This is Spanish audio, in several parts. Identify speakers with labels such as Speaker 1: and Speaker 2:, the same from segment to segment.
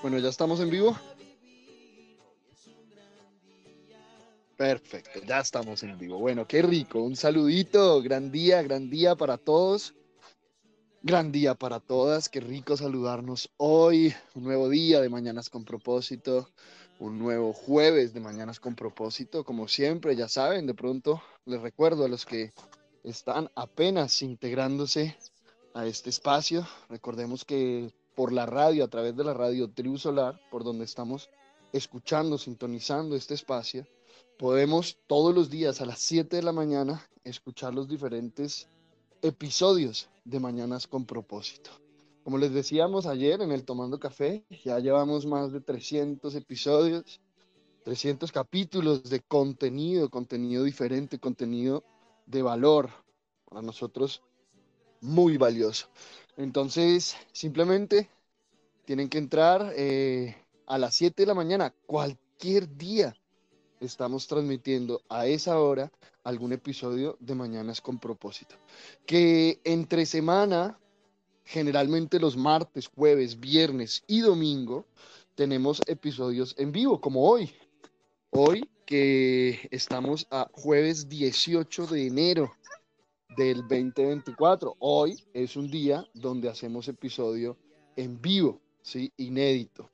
Speaker 1: Bueno, ya estamos en vivo. Perfecto, ya estamos en vivo. Bueno, qué rico. Un saludito, gran día, gran día para todos. Gran día para todas, qué rico saludarnos hoy. Un nuevo día de Mañanas con propósito, un nuevo jueves de Mañanas con propósito. Como siempre, ya saben, de pronto les recuerdo a los que están apenas integrándose a este espacio. Recordemos que por la radio, a través de la radio Tribu Solar, por donde estamos escuchando, sintonizando este espacio, podemos todos los días a las 7 de la mañana escuchar los diferentes episodios de Mañanas con propósito. Como les decíamos ayer en el Tomando Café, ya llevamos más de 300 episodios, 300 capítulos de contenido, contenido diferente, contenido de valor para nosotros muy valioso. Entonces, simplemente tienen que entrar eh, a las 7 de la mañana, cualquier día. Estamos transmitiendo a esa hora algún episodio de Mañanas con propósito. Que entre semana, generalmente los martes, jueves, viernes y domingo, tenemos episodios en vivo, como hoy. Hoy que estamos a jueves 18 de enero del 2024. Hoy es un día donde hacemos episodio en vivo, ¿sí? Inédito.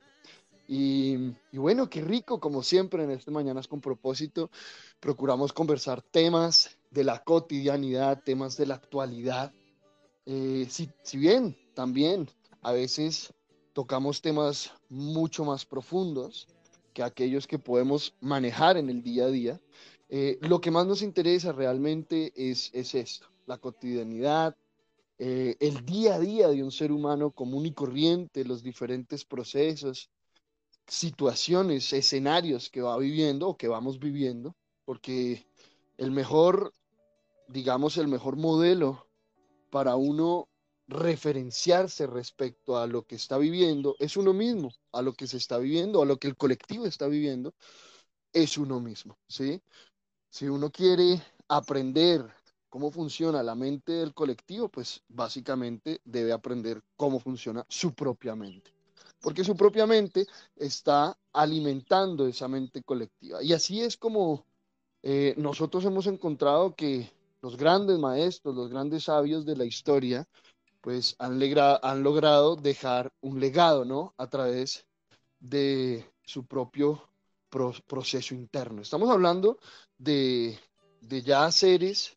Speaker 1: Y, bueno, qué rico, como siempre en este Mañanas con propósito, procuramos conversar temas de la cotidianidad, temas de la actualidad. Eh, si, si bien también a veces tocamos temas mucho más profundos que aquellos que podemos manejar en el día a día, eh, lo que más nos interesa realmente es, es esto, la cotidianidad, eh, el día a día de un ser humano común y corriente, los diferentes procesos, situaciones, escenarios que va viviendo o que vamos viviendo, porque el mejor, digamos, el mejor modelo para uno referenciarse respecto a lo que está viviendo es uno mismo, a lo que se está viviendo, a lo que el colectivo está viviendo, es uno mismo, ¿sí? Si uno quiere aprender cómo funciona la mente del colectivo, pues básicamente debe aprender cómo funciona su propia mente. Porque su propia mente está alimentando esa mente colectiva. Y así es como eh, nosotros hemos encontrado que los grandes maestros, los grandes sabios de la historia, pues han, han logrado dejar un legado, ¿no? A través de su propio proceso interno. Estamos hablando de, de ya seres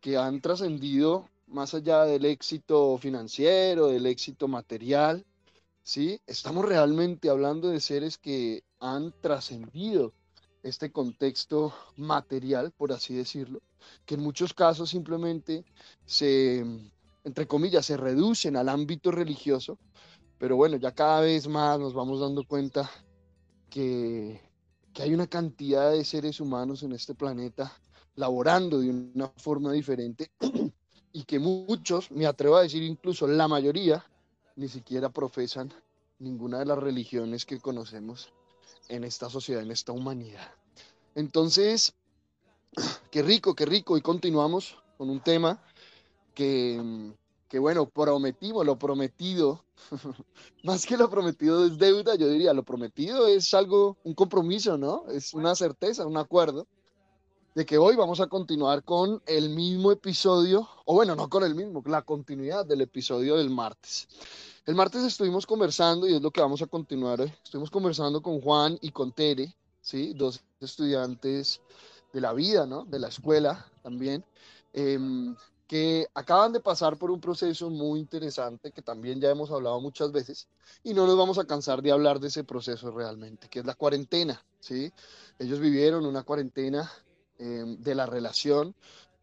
Speaker 1: que han trascendido más allá del éxito financiero, del éxito material, ¿sí? Estamos realmente hablando de seres que han trascendido este contexto material, por así decirlo, que en muchos casos simplemente se, entre comillas, se reducen al ámbito religioso, pero bueno, ya cada vez más nos vamos dando cuenta que, que hay una cantidad de seres humanos en este planeta laborando de una forma diferente y que muchos, me atrevo a decir incluso la mayoría, ni siquiera profesan ninguna de las religiones que conocemos en esta sociedad, en esta humanidad. Entonces, qué rico, qué rico. Y continuamos con un tema que, que bueno, prometimos, lo prometido, más que lo prometido es deuda, yo diría, lo prometido es algo, un compromiso, ¿no? Es una certeza, un acuerdo de que hoy vamos a continuar con el mismo episodio, o bueno, no con el mismo, la continuidad del episodio del martes. El martes estuvimos conversando, y es lo que vamos a continuar hoy, estuvimos conversando con Juan y con Tere, ¿sí? dos estudiantes de la vida, ¿no? de la escuela también, em, que acaban de pasar por un proceso muy interesante que también ya hemos hablado muchas veces y no nos vamos a cansar de hablar de ese proceso realmente, que es la cuarentena, ¿sí? Ellos vivieron una cuarentena Em, de la relación,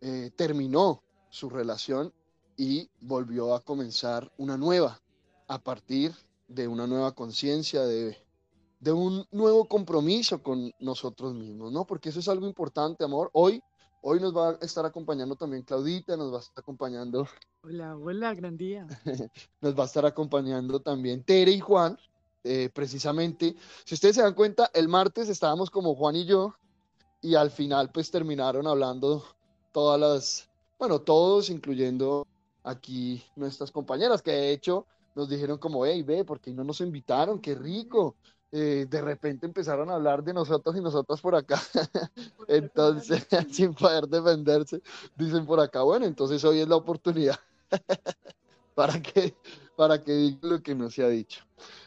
Speaker 1: eh, terminó su relación y volvió a comenzar una nueva, a partir de una nueva conciencia, de, de un nuevo compromiso con nosotros mismos, ¿no? Porque eso es algo importante, amor. Hoy, hoy nos va a estar acompañando también Claudita, nos va a estar acompañando.
Speaker 2: Hola, hola, gran día.
Speaker 1: nos va a estar acompañando también Tere y Juan. Eh, precisamente, si ustedes se dan cuenta, el martes estábamos como Juan y yo y al final pues terminaron hablando todas las, bueno, todos, incluyendo aquí nuestras compañeras, que de hecho nos dijeron como, hey, ve, porque no nos invitaron? Qué rico. Eh, de repente empezaron a hablar de nosotros y nosotras por acá. entonces, sin poder defenderse, dicen por acá, bueno, entonces hoy es la oportunidad para que, para que digan lo que no se ha dicho.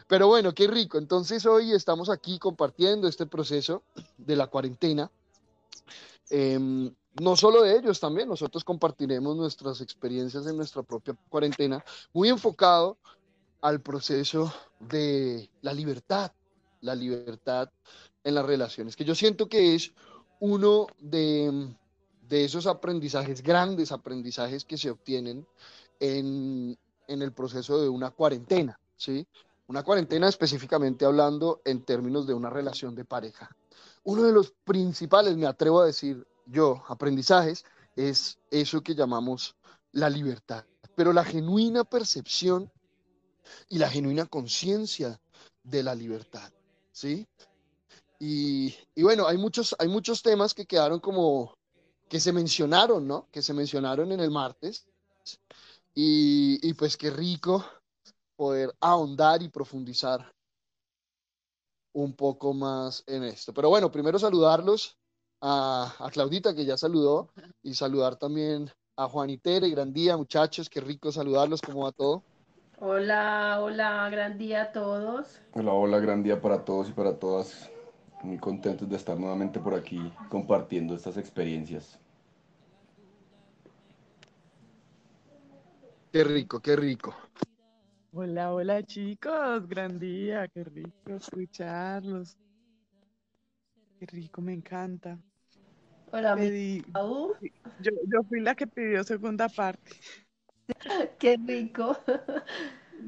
Speaker 1: Pero bueno, qué rico. Entonces hoy estamos aquí compartiendo este proceso de la cuarentena. Em, no solo de ellos, también nosotros compartiremos nuestras experiencias en nuestra propia cuarentena, muy enfocado al proceso de la libertad, la libertad en las relaciones, que yo siento que es uno de, esos aprendizajes, grandes aprendizajes que se obtienen en, en el proceso de una cuarentena, ¿sí? Una cuarentena específicamente hablando en términos de una relación de pareja. Uno de los principales, me atrevo a decir yo, aprendizajes, es eso que llamamos la libertad. Pero la genuina percepción y la genuina conciencia de la libertad. ¿Sí? Y, bueno, hay muchos, hay muchos temas que quedaron como, que se mencionaron, ¿no? Que se mencionaron en el martes. Y, y pues qué rico poder ahondar y profundizar un poco más en esto. Pero bueno, primero saludarlos a, a Claudita, que ya saludó, y saludar también a Juan Tere, gran día, muchachos, qué rico saludarlos, ¿cómo va todo?
Speaker 3: Hola, hola, gran día a todos.
Speaker 4: Hola, hola, gran día para todos y para todas. Muy contentos de estar nuevamente por aquí compartiendo estas experiencias.
Speaker 1: Qué rico, qué rico.
Speaker 2: Hola, hola chicos, gran día, qué rico escucharlos. Qué rico, me encanta.
Speaker 3: Hola,
Speaker 2: yo, yo fui la que pidió segunda parte.
Speaker 3: Qué rico.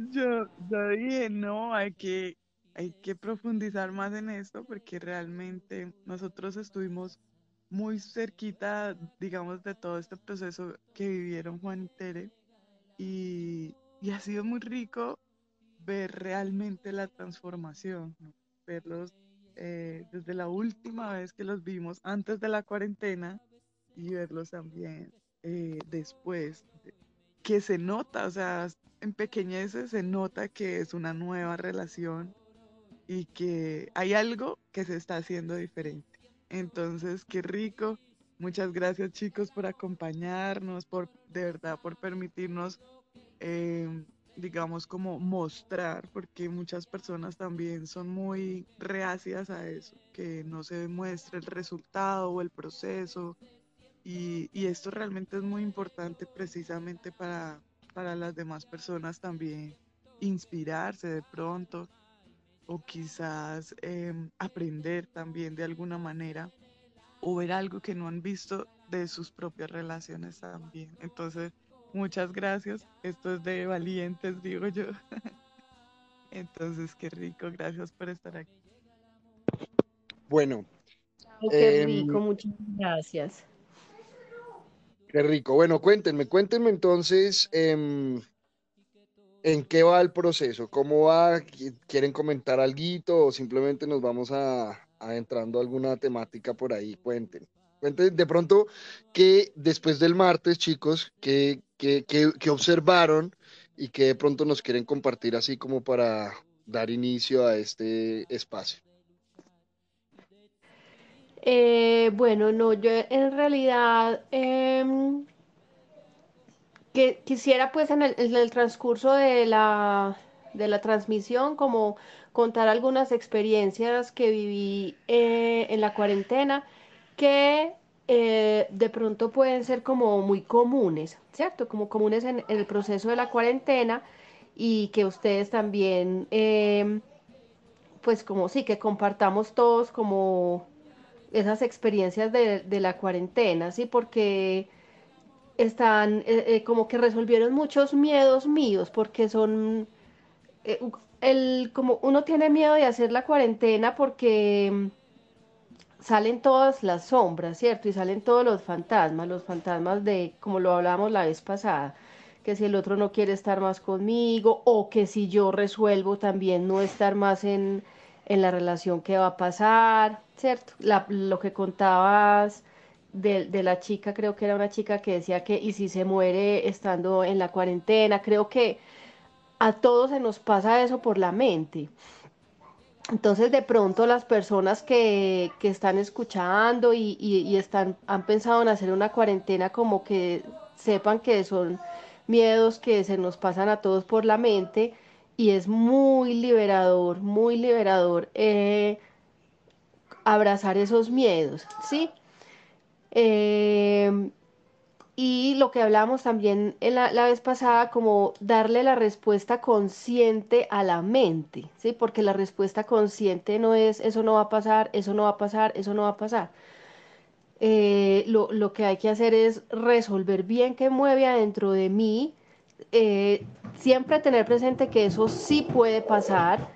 Speaker 2: Yo, yo dije, no, hay que, hay que profundizar más en esto porque realmente nosotros estuvimos muy cerquita, digamos, de todo este proceso que vivieron Juan y Tere y, ha sido muy rico ver realmente la transformación, verlos eh, desde la última vez que los vimos antes de la cuarentena y verlos también eh, después que se nota, o sea, en pequeñeces se nota que es una nueva relación y que hay algo que se está haciendo diferente. Entonces, qué rico. Muchas gracias chicos por acompañarnos, por de verdad, por permitirnos, em, digamos, como mostrar, porque muchas personas también son muy reacias a eso, que no se muestre el resultado o el proceso y, esto realmente es muy importante precisamente para, para las demás personas también inspirarse de pronto o quizás em, aprender también de alguna manera o ver algo que no han visto de sus propias relaciones también. Entonces, muchas gracias. Esto es de valientes, digo yo. Entonces, qué rico. Gracias por estar aquí.
Speaker 1: Bueno.
Speaker 3: qué em, rico. Muchas gracias.
Speaker 1: Qué rico. Bueno, cuéntenme, cuéntenme entonces em, en qué va el proceso, cómo va, quieren comentar algo o simplemente nos vamos a, adentrando alguna temática por ahí, cuenten. Cuenten de pronto que después del martes, chicos, que, que observaron y que de pronto nos quieren compartir así como para dar inicio a este espacio.
Speaker 3: Eh, bueno, no, yo en realidad em, que quisiera pues en el, transcurso de la, de la transmisión como contar algunas experiencias que viví eh, en la cuarentena que eh, de pronto pueden ser como muy comunes, ¿cierto? Como comunes en, el proceso de la cuarentena y que ustedes también, em, pues como sí, que compartamos todos como esas experiencias de, la cuarentena, ¿sí? Porque están eh, eh, como que resolvieron muchos miedos míos, porque son, eh, el, como uno tiene miedo de hacer la cuarentena porque salen todas las sombras, ¿cierto? Y salen todos los fantasmas, los fantasmas de, como lo hablábamos la vez pasada, que si el otro no quiere estar más conmigo o que si yo resuelvo también no estar más en, en la relación que va a pasar, ¿cierto? lo que contabas de, de, la chica, creo que era una chica que decía que, y si se muere estando en la cuarentena, creo que a todos se nos pasa eso por la mente. Entonces de pronto las personas que, que están escuchando y, y, están, han pensado en hacer una cuarentena como que sepan que son miedos que se nos pasan a todos por la mente y es muy liberador, muy liberador eh, abrazar esos miedos, ¿sí? Eh, y lo que hablamos también la, la, vez pasada, como darle la respuesta consciente a la mente, ¿sí? Porque la respuesta consciente no es eso no va a pasar, eso no va a pasar, eso no va a pasar. Eh, lo, lo, que hay que hacer es resolver bien qué mueve adentro de mí, eh, siempre tener presente que eso sí puede pasar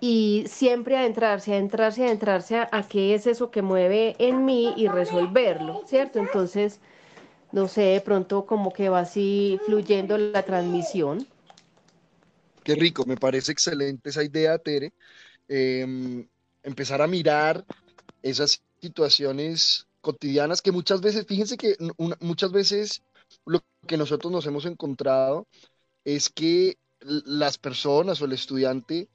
Speaker 3: y siempre adentrarse, adentrarse, adentrarse a, a qué es eso que mueve en mí y resolverlo, ¿cierto? Entonces no sé, de pronto como que va así fluyendo la transmisión.
Speaker 1: Qué rico, me parece excelente esa idea, Tere. Em, empezar a mirar esas situaciones cotidianas que muchas veces, fíjense que muchas veces que nosotros nos hemos encontrado es que las personas o el estudiante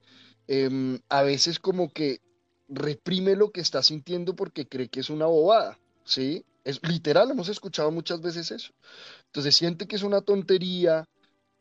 Speaker 1: em, a veces como que reprime lo que está sintiendo porque cree que es una bobada, ¿sí? Es literal, hemos escuchado muchas veces eso. Entonces siente que es una tontería,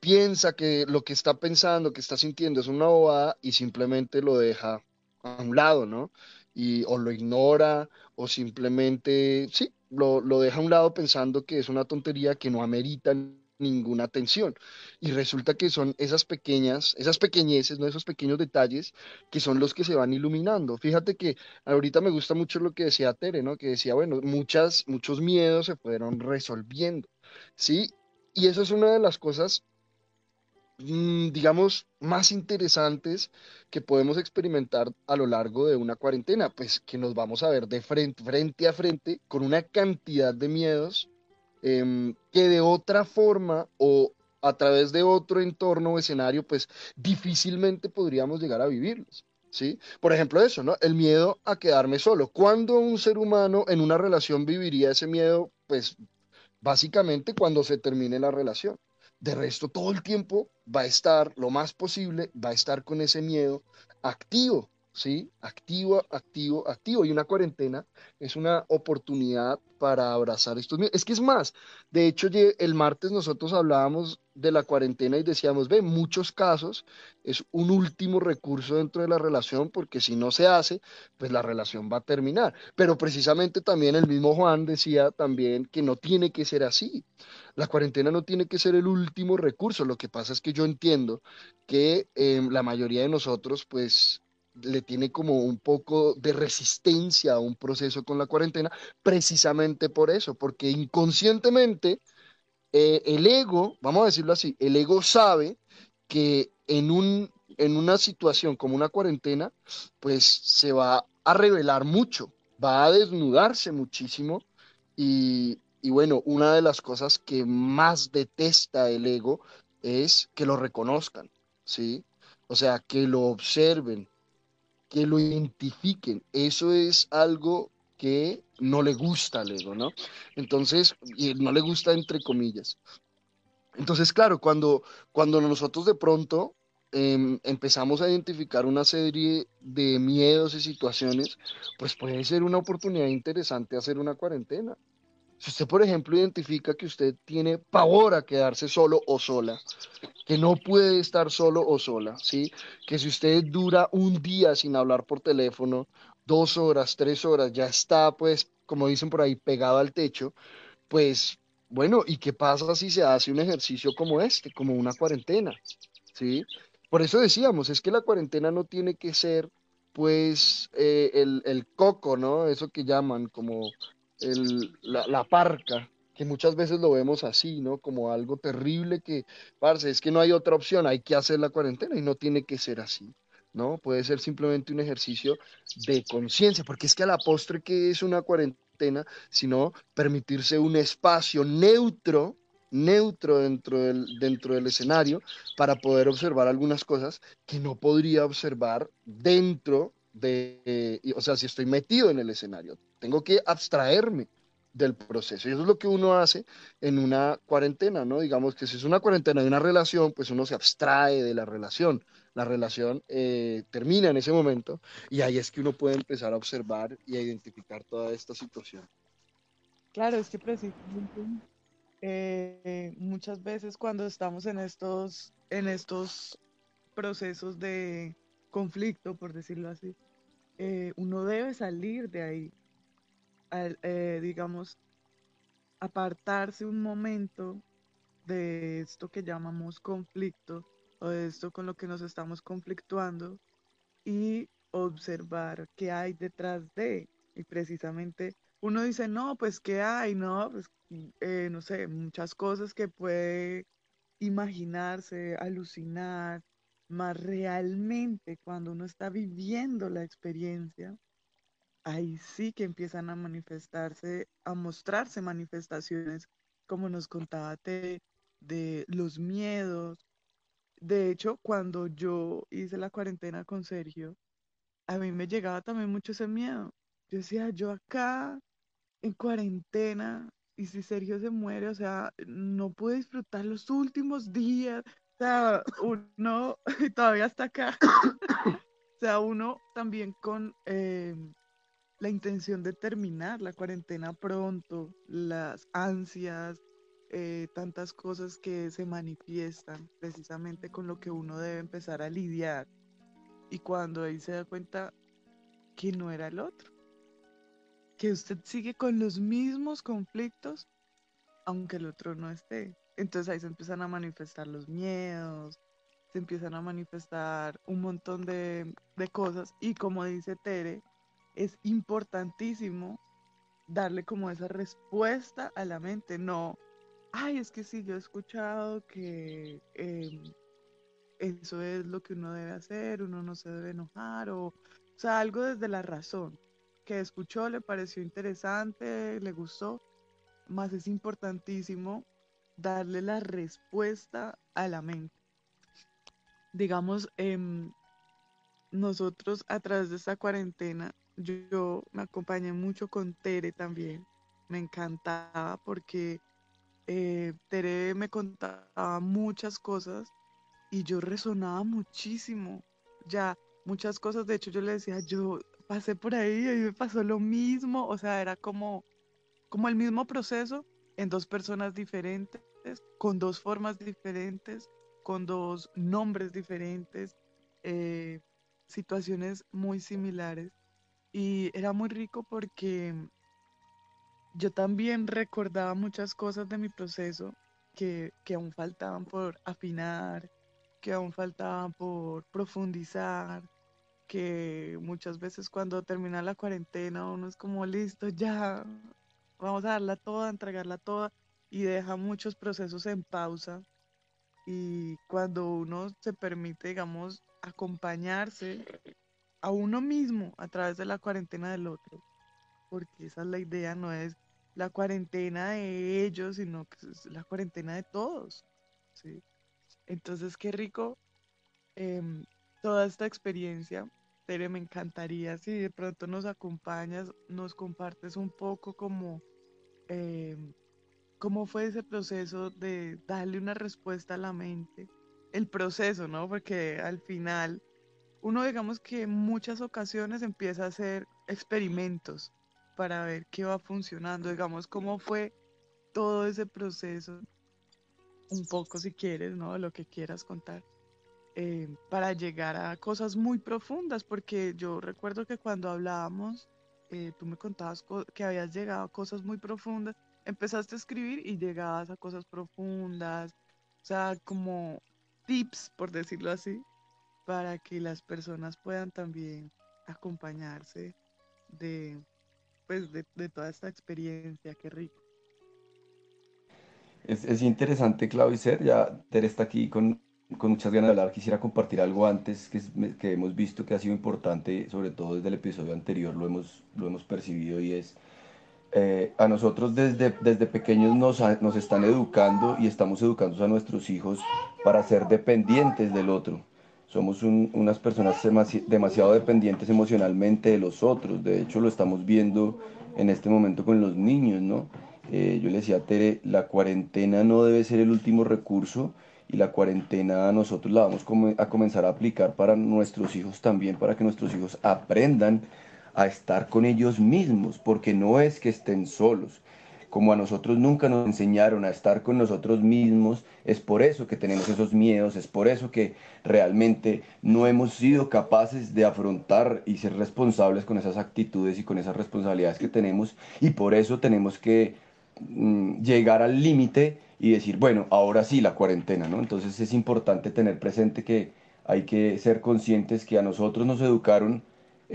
Speaker 1: piensa que lo que está pensando, que está sintiendo es una bobada y simplemente lo deja a un lado, ¿no? Y o lo ignora o simplemente, sí, lo, lo deja a un lado pensando que es una tontería que no amerita ninguna atención. Y resulta que son esas pequeñas, esas pequeñeces, ¿no? esos pequeños detalles que son los que se van iluminando. Fíjate que ahorita me gusta mucho lo que decía Tere, ¿no? Que decía, bueno, muchas, muchos miedos se fueron resolviendo, ¿sí? Y eso es una de las cosas, digamos, más interesantes que podemos experimentar a lo largo de una cuarentena, pues que nos vamos a ver de frente, frente a frente con una cantidad de miedos Em, que de otra forma o a través de otro entorno o escenario, pues difícilmente podríamos llegar a vivirlos. ¿Sí? Por ejemplo, eso, ¿no? El miedo a quedarme solo. ¿Cuándo un ser humano en una relación viviría ese miedo? Pues básicamente cuando se termine la relación. De resto, todo el tiempo va a estar, lo más posible, va a estar con ese miedo activo, ¿sí? Activo, activo, activo. Y una cuarentena es una oportunidad para abrazar estos miedos. Es que es más, de hecho, el martes nosotros hablábamos de la cuarentena y decíamos, ve, muchos casos es un último recurso dentro de la relación porque si no se hace, pues la relación va a terminar. Pero precisamente también el mismo Juan decía también que no tiene que ser así. La cuarentena no tiene que ser el último recurso. Lo que pasa es que yo entiendo que em, la mayoría de nosotros, pues le tiene como un poco de resistencia a un proceso con la cuarentena, precisamente por eso, porque inconscientemente eh, el ego, vamos a decirlo así, el ego sabe que en, un, en una situación como una cuarentena, pues se va a revelar mucho, va a desnudarse muchísimo y, y bueno, una de las cosas que más detesta el ego es que lo reconozcan, ¿sí? O sea, que lo observen, que lo identifiquen. Eso es algo que no le gusta al ego, ¿no? Entonces, y no le gusta entre comillas. Entonces, claro, cuando, cuando nosotros de pronto em, empezamos a identificar una serie de miedos y situaciones, pues puede ser una oportunidad interesante hacer una cuarentena. Si usted, por ejemplo, identifica que usted tiene pavor a quedarse solo o sola, que no puede estar solo o sola, ¿sí? Que si usted dura un día sin hablar por teléfono, dos horas, tres horas, ya está, pues, como dicen por ahí, pegado al techo, pues, bueno, ¿y qué pasa si se hace un ejercicio como este, como una cuarentena, ¿sí? Por eso decíamos, es que la cuarentena no tiene que ser, pues, eh, el, el coco, ¿no? Eso que llaman como la, parca, que muchas veces lo vemos así, ¿no? Como algo terrible que, parce, es que no hay otra opción, hay que hacer la cuarentena y no tiene que ser así, ¿no? Puede ser simplemente un ejercicio de conciencia, porque es que a la postre que es una cuarentena, sino permitirse un espacio neutro, neutro dentro del, dentro del escenario para poder observar algunas cosas que no podría observar dentro de, o sea, si estoy metido en el escenario, tengo que abstraerme del proceso. Y eso es lo que uno hace en una cuarentena, ¿no? Digamos que si es una cuarentena de una relación, pues uno se abstrae de la relación. La relación eh, termina en ese momento y ahí es que uno puede empezar a observar y a identificar toda esta situación.
Speaker 2: Claro, es que precisamente eh, muchas veces cuando estamos en estos, en estos procesos de conflicto, por decirlo así, eh, uno debe salir de ahí, eh, digamos, apartarse un momento de esto que llamamos conflicto o de esto con lo que nos estamos conflictuando y observar qué hay detrás de. Y precisamente uno dice, no, pues qué hay, no, pues eh, no sé, muchas cosas que puede imaginarse, alucinar, más realmente cuando uno está viviendo la experiencia, ahí sí que empiezan a manifestarse, a mostrarse manifestaciones, como nos contaba de los miedos. De hecho, cuando yo hice la cuarentena con Sergio, a mí me llegaba también mucho ese miedo. Yo decía, yo acá en cuarentena, y si Sergio se muere, o sea, no pude disfrutar los últimos días. O sea, uno todavía está acá. o sea, uno también con eh, la intención de terminar la cuarentena pronto, las ansias, eh, tantas cosas que se manifiestan precisamente con lo que uno debe empezar a lidiar. Y cuando ahí se da cuenta que no era el otro que usted sigue con los mismos conflictos, aunque el otro no esté. Entonces ahí se empiezan a manifestar los miedos, se empiezan a manifestar un montón de, cosas y como dice Tere, es importantísimo darle como esa respuesta a la mente, no, ay, es que sí, yo he escuchado que em, eso es lo que uno debe hacer, uno no se debe enojar, o, o sea, algo desde la razón, que escuchó, le pareció interesante, le gustó, más es importantísimo darle la respuesta a la mente. Digamos, em, nosotros a través de esta cuarentena, yo, me acompañé mucho con Tere también. Me encantaba porque eh, Tere me contaba muchas cosas y yo resonaba muchísimo. Ya, muchas cosas, de hecho yo le decía, yo pasé por ahí y me pasó lo mismo, o sea, era como, como el mismo proceso en dos personas diferentes, con dos formas diferentes, con dos nombres diferentes, eh, situaciones muy similares. Y era muy rico porque yo también recordaba muchas cosas de mi proceso que, que aún faltaban por afinar, que aún faltaban por profundizar, que muchas veces cuando termina la cuarentena uno es como listo, ya vamos a darla toda, entregarla toda y deja muchos procesos en pausa. Y cuando uno se permite, digamos, acompañarse a uno mismo a través de la cuarentena del otro, porque esa es la idea, no es la cuarentena de ellos, sino la cuarentena de todos. ¿sí? Entonces, qué rico em, toda esta experiencia. Tere, me encantaría si de pronto nos acompañas, nos compartes un poco como em, cómo fue ese proceso de darle una respuesta a la mente, el proceso, ¿no? Porque al final uno digamos que en muchas ocasiones empieza a hacer experimentos para ver qué va funcionando, digamos, cómo fue todo ese proceso, un poco si quieres, ¿no? Lo que quieras contar. Eh, para llegar a cosas muy profundas, porque yo recuerdo que cuando hablábamos, eh, tú me contabas que habías llegado a cosas muy profundas, empezaste a escribir y llegabas a cosas profundas, o sea, como tips, por decirlo así, para que las personas puedan también acompañarse de, pues, de, toda esta experiencia, qué rico.
Speaker 4: Es, es interesante, Claudio ya Tere está aquí con con muchas ganas de hablar. Quisiera compartir algo antes que, que, hemos visto que ha sido importante, sobre todo desde el episodio anterior lo hemos, lo hemos percibido y es, eh, a nosotros desde, desde pequeños nos, nos están educando y estamos educando a nuestros hijos para ser dependientes del otro. Somos unas personas demasiado dependientes emocionalmente de los otros. De hecho, lo estamos viendo en este momento con los niños, ¿no? Eh, yo le decía a Tere, la cuarentena no debe ser el último recurso y la cuarentena nosotros la vamos a comenzar a aplicar para nuestros hijos también, para que nuestros hijos aprendan a estar con ellos mismos, porque no es que estén solos. Como a nosotros nunca nos enseñaron a estar con nosotros mismos, es por eso que tenemos esos miedos, es por eso que realmente no hemos sido capaces de afrontar y ser responsables con esas actitudes y con esas responsabilidades que tenemos y por eso tenemos que mm, llegar al límite y decir, bueno, ahora sí la cuarentena, ¿no? Entonces es importante tener presente que hay que ser conscientes que a nosotros nos educaron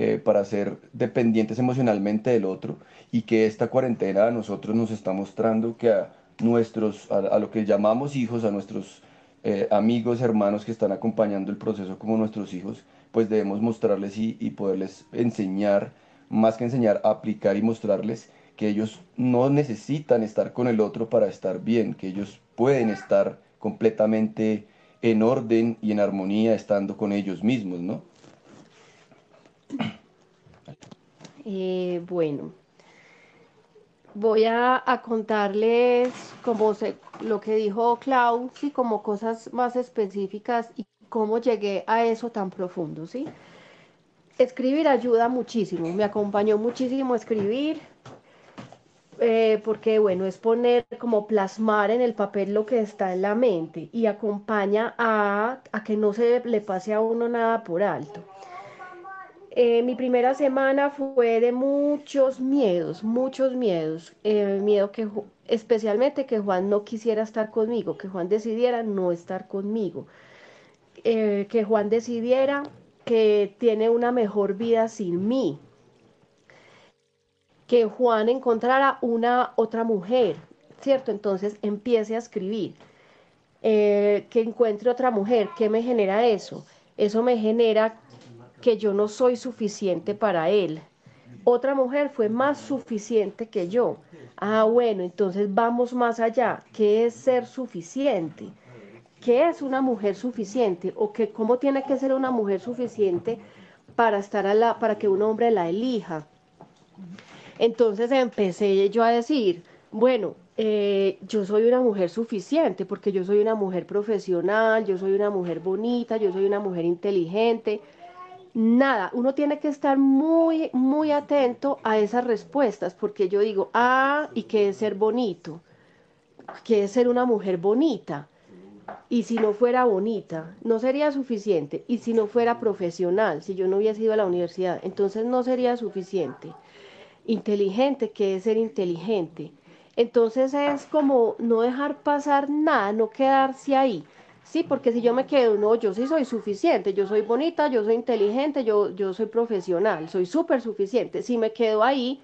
Speaker 4: eh, para ser dependientes emocionalmente del otro y que esta cuarentena a nosotros nos está mostrando que a nuestros, a, lo que llamamos hijos, a nuestros eh, amigos, hermanos que están acompañando el proceso como nuestros hijos, pues debemos mostrarles y, y poderles enseñar, más que enseñar, aplicar y mostrarles que ellos no necesitan estar con el otro para estar bien, que ellos pueden estar completamente en orden y en armonía estando con ellos mismos, ¿no?
Speaker 3: Eh, bueno, voy a, contarles como lo que dijo Clau, ¿sí? como cosas más específicas y cómo llegué a eso tan profundo, ¿sí? Escribir ayuda muchísimo, me acompañó muchísimo escribir, eh, porque bueno, es poner como plasmar en el papel lo que está en la mente y acompaña a, a que no se le pase a uno nada por alto. Eh, mi primera semana fue de muchos miedos, muchos miedos. Eh, miedo que especialmente que Juan no quisiera estar conmigo, que Juan decidiera no estar conmigo, eh, que Juan decidiera que tiene una mejor vida sin mí, que Juan encontrara una otra mujer, ¿cierto? Entonces empiece a escribir, que encuentre otra mujer, ¿qué me genera eso? Eso me genera que yo no soy suficiente para él. Otra mujer fue más suficiente que yo. Ah, bueno, entonces vamos más allá. ¿Qué es ser suficiente? ¿Qué es una mujer suficiente? ¿O que, cómo tiene que ser una mujer suficiente para, estar a la, para que un hombre la elija? Entonces empecé yo a decir, bueno, eh, yo soy una mujer suficiente porque yo soy una mujer profesional, yo soy una mujer bonita, yo soy una mujer inteligente, nada, uno tiene que estar muy, muy atento a esas respuestas, porque yo digo, ah, ¿y qué es ser bonito? ¿Qué es ser una mujer bonita? Y si no fuera bonita, no sería suficiente. Y si no fuera profesional, si yo no hubiese ido a la universidad, entonces no sería suficiente. Inteligente, ¿qué es ser inteligente? Entonces es como no dejar pasar nada, no quedarse ahí. Sí, porque si yo me quedo, no, yo sí soy suficiente, yo soy bonita, yo soy inteligente, yo, yo soy profesional, soy súper suficiente. Si me quedo ahí,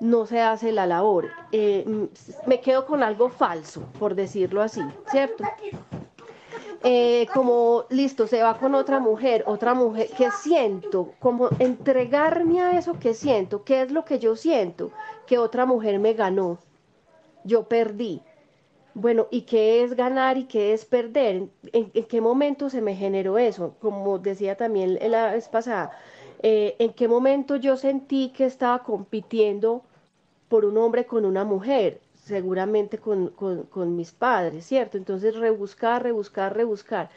Speaker 3: no se hace la labor. Eh, mm, me quedo con algo falso, por decirlo así, ¿cierto? Eh, como, listo, se va con otra mujer, otra mujer, ¿qué siento? Como entregarme a eso que siento, ¿qué es lo que yo siento? Que otra mujer me ganó, yo perdí. Bueno, ¿y qué es ganar y qué es perder? ¿En, qué momento se me generó eso? Como decía también la vez pasada, eh, ¿en qué momento yo sentí que estaba compitiendo por un hombre con una mujer? Seguramente con, con, mis padres, ¿cierto? Entonces rebuscar, rebuscar, rebuscar.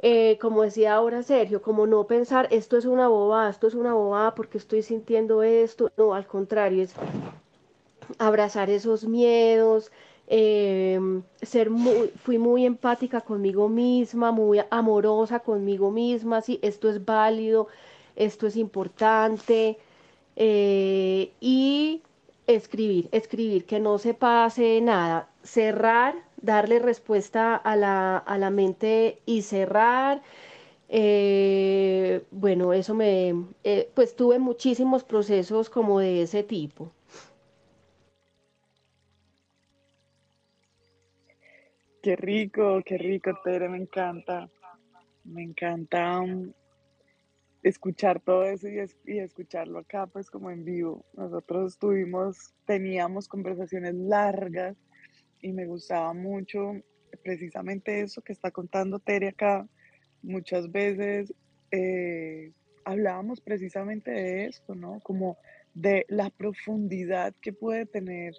Speaker 3: Eh, como decía ahora Sergio, como no pensar esto es una bobada, esto es una bobada porque estoy sintiendo esto, no, al contrario, es abrazar esos miedos, Em, ser muy, fui muy empática conmigo misma, muy amorosa conmigo misma, sí, esto es válido, esto es importante, eh, y escribir, escribir, que no se pase nada, cerrar, darle respuesta a la, a la mente y cerrar. Eh, bueno, eso me, eh, pues tuve muchísimos procesos como de ese tipo.
Speaker 2: Qué rico, qué rico, Tere, me encanta. Me encanta mm, escuchar todo eso y, y, escucharlo acá, pues como en vivo. Nosotros tuvimos, teníamos conversaciones largas y me gustaba mucho precisamente eso que está contando Tere acá. Muchas veces eh, hablábamos precisamente de esto, ¿no? Como de la profundidad que puede tener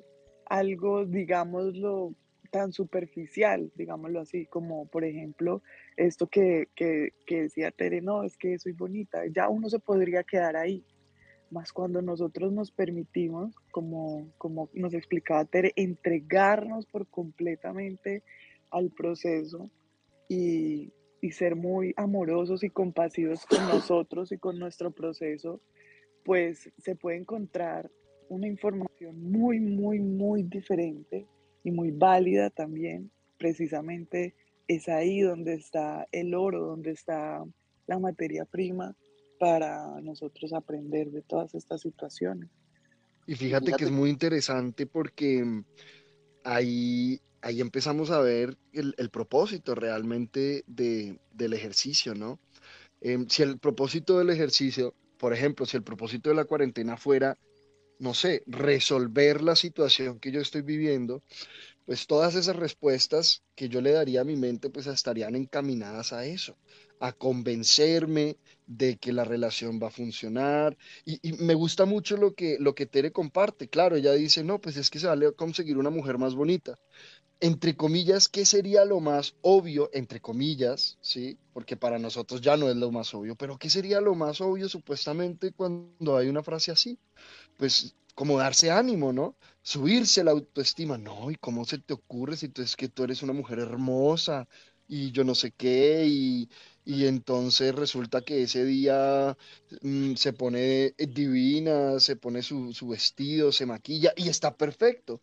Speaker 2: algo, digámoslo, tan superficial, digámoslo así, como por ejemplo esto que, que, que decía Tere, no, es que soy bonita, ya uno se podría quedar ahí, más cuando nosotros nos permitimos, como, como nos explicaba Tere, entregarnos por completamente al proceso y, y ser muy amorosos y compasivos con nosotros y con nuestro proceso, pues se puede encontrar una información muy, muy, muy diferente y muy válida también. Precisamente es ahí donde está el oro, donde está la materia prima para nosotros aprender de todas estas situaciones.
Speaker 1: Y fíjate, que es muy interesante porque mm, ahí, ahí empezamos a ver el, propósito realmente de, del ejercicio, ¿no? Em, si el propósito del ejercicio, por ejemplo, si el propósito de la cuarentena fuera, no sé, resolver la situación que yo estoy viviendo, pues todas esas respuestas que yo le daría a mi mente, pues estarían encaminadas a eso, a convencerme de que la relación va a funcionar. Y, me gusta mucho lo que, lo que Tere comparte. Claro, ella dice, no, pues es que se vale conseguir una mujer más bonita. Entre comillas, ¿qué sería lo más obvio? Entre comillas, ¿sí? Porque para nosotros ya no es lo más obvio, pero ¿qué sería lo más obvio supuestamente cuando hay una frase así? Pues como darse ánimo, ¿no? Subirse la autoestima. No, ¿y cómo se te ocurre si tú es que tú eres una mujer hermosa y yo no sé qué? Y, entonces resulta que ese día mm, se pone divina, se pone su, vestido, se maquilla y está perfecto,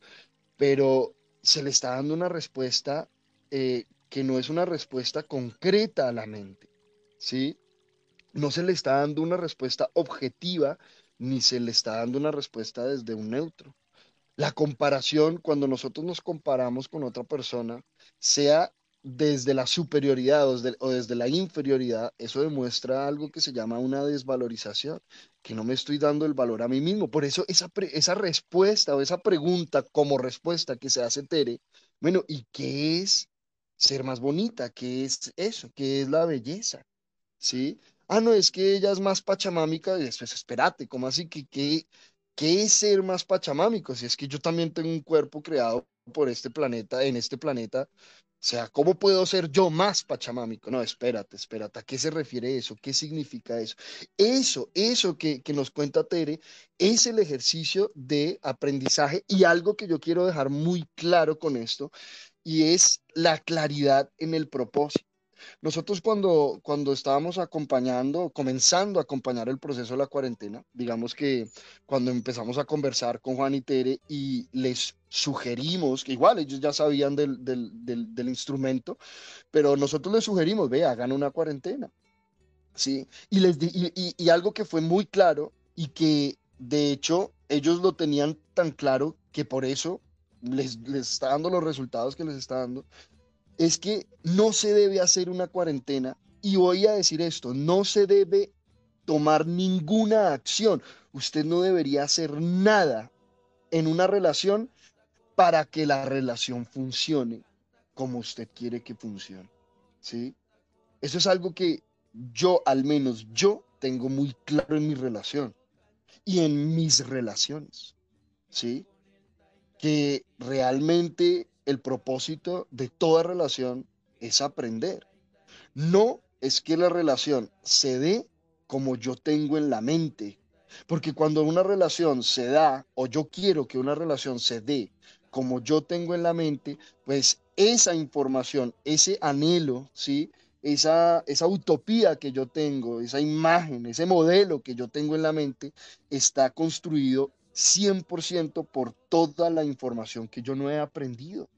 Speaker 1: pero se le está dando una respuesta eh, que no es una respuesta concreta a la mente, ¿sí? No se le está dando una respuesta objetiva ni se le está dando una respuesta desde un neutro. La comparación, cuando nosotros nos comparamos con otra persona, sea desde la superioridad o desde, la inferioridad, eso demuestra algo que se llama una desvalorización, que no me estoy dando el valor a mí mismo. Por eso esa, esa respuesta o esa pregunta como respuesta que se hace Tere, bueno, ¿y qué es ser más bonita? ¿Qué es eso? ¿Qué es la belleza? ¿Sí? Ah, no, es que ella es más pachamámica, y después, espérate, ¿cómo así? que qué, es ser más pachamámico? Si es que yo también tengo un cuerpo creado por este planeta, en este planeta, o sea, ¿cómo puedo ser yo más pachamámico? No, espérate, espérate, ¿a qué se refiere eso? ¿Qué significa eso? Eso, eso que, que nos cuenta Tere, es el ejercicio de aprendizaje y algo que yo quiero dejar muy claro con esto, y es la claridad en el propósito. Nosotros cuando, cuando estábamos acompañando, comenzando a acompañar el proceso de la cuarentena, digamos que cuando empezamos a conversar con Juan y Tere y les sugerimos, que igual ellos ya sabían del, del, del, instrumento, pero nosotros les sugerimos, ve, hagan una cuarentena. ¿sí? Y, les y, y, algo que fue muy claro y que de hecho ellos lo tenían tan claro que por eso les, les está dando los resultados que les está dando, es que no se debe hacer una cuarentena y voy a decir esto, no se debe tomar ninguna acción. Usted no debería hacer nada en una relación para que la relación funcione como usted quiere que funcione. ¿Sí? Eso es algo que yo, al menos yo, tengo muy claro en mi relación y en mis relaciones. ¿Sí? Que realmente el propósito de toda relación es aprender. No es que la relación se dé como yo tengo en la mente, porque cuando una relación se da o yo quiero que una relación se dé como yo tengo en la mente, pues esa información, ese anhelo, ¿sí? Esa, esa utopía que yo tengo, esa imagen, ese modelo que yo tengo en la mente, está construido 100% por toda la información que yo no he aprendido.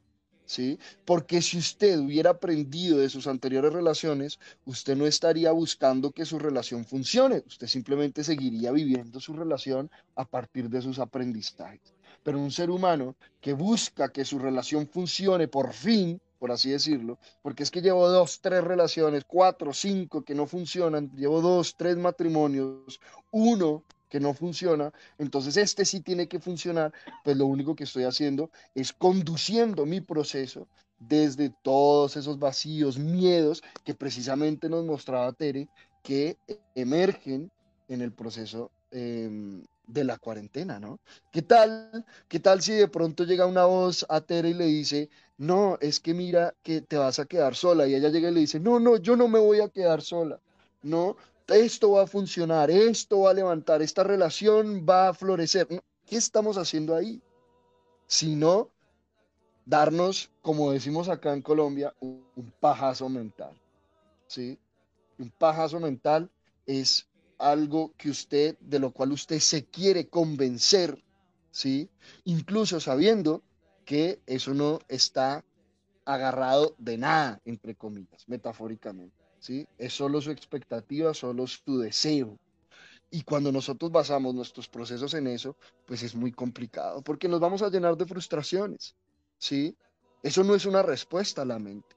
Speaker 1: ¿Sí? Porque si usted hubiera aprendido de sus anteriores relaciones, usted no estaría buscando que su relación funcione, usted simplemente seguiría viviendo su relación a partir de sus aprendizajes. Pero un ser humano que busca que su relación funcione por fin, por así decirlo, porque es que llevo dos, tres relaciones, cuatro, cinco que no funcionan, llevo dos, tres matrimonios, uno que no funciona, entonces este sí tiene que funcionar, pues lo único que estoy haciendo es conduciendo mi proceso desde todos esos vacíos, miedos que precisamente nos mostraba Tere que emergen en el proceso em, de la cuarentena, ¿no? ¿Qué tal? ¿Qué tal si de pronto llega una voz a Tere y le dice, no, es que mira que te vas a quedar sola y ella llega y le dice, no, no, yo no me voy a quedar sola, no, esto va a funcionar, esto va a levantar, esta relación va a florecer. ¿Qué estamos haciendo ahí? Sino darnos, como decimos acá en Colombia, un, pajazo mental, ¿sí? Un pajazo mental es algo que usted, de lo cual usted se quiere convencer, ¿sí? Incluso sabiendo que eso no está agarrado de nada, entre comillas, metafóricamente, ¿sí? Es solo su expectativa, solo su deseo. Y cuando nosotros basamos nuestros procesos en eso, pues es muy complicado, porque nos vamos a llenar de frustraciones, ¿sí? Eso no es una respuesta a la mente.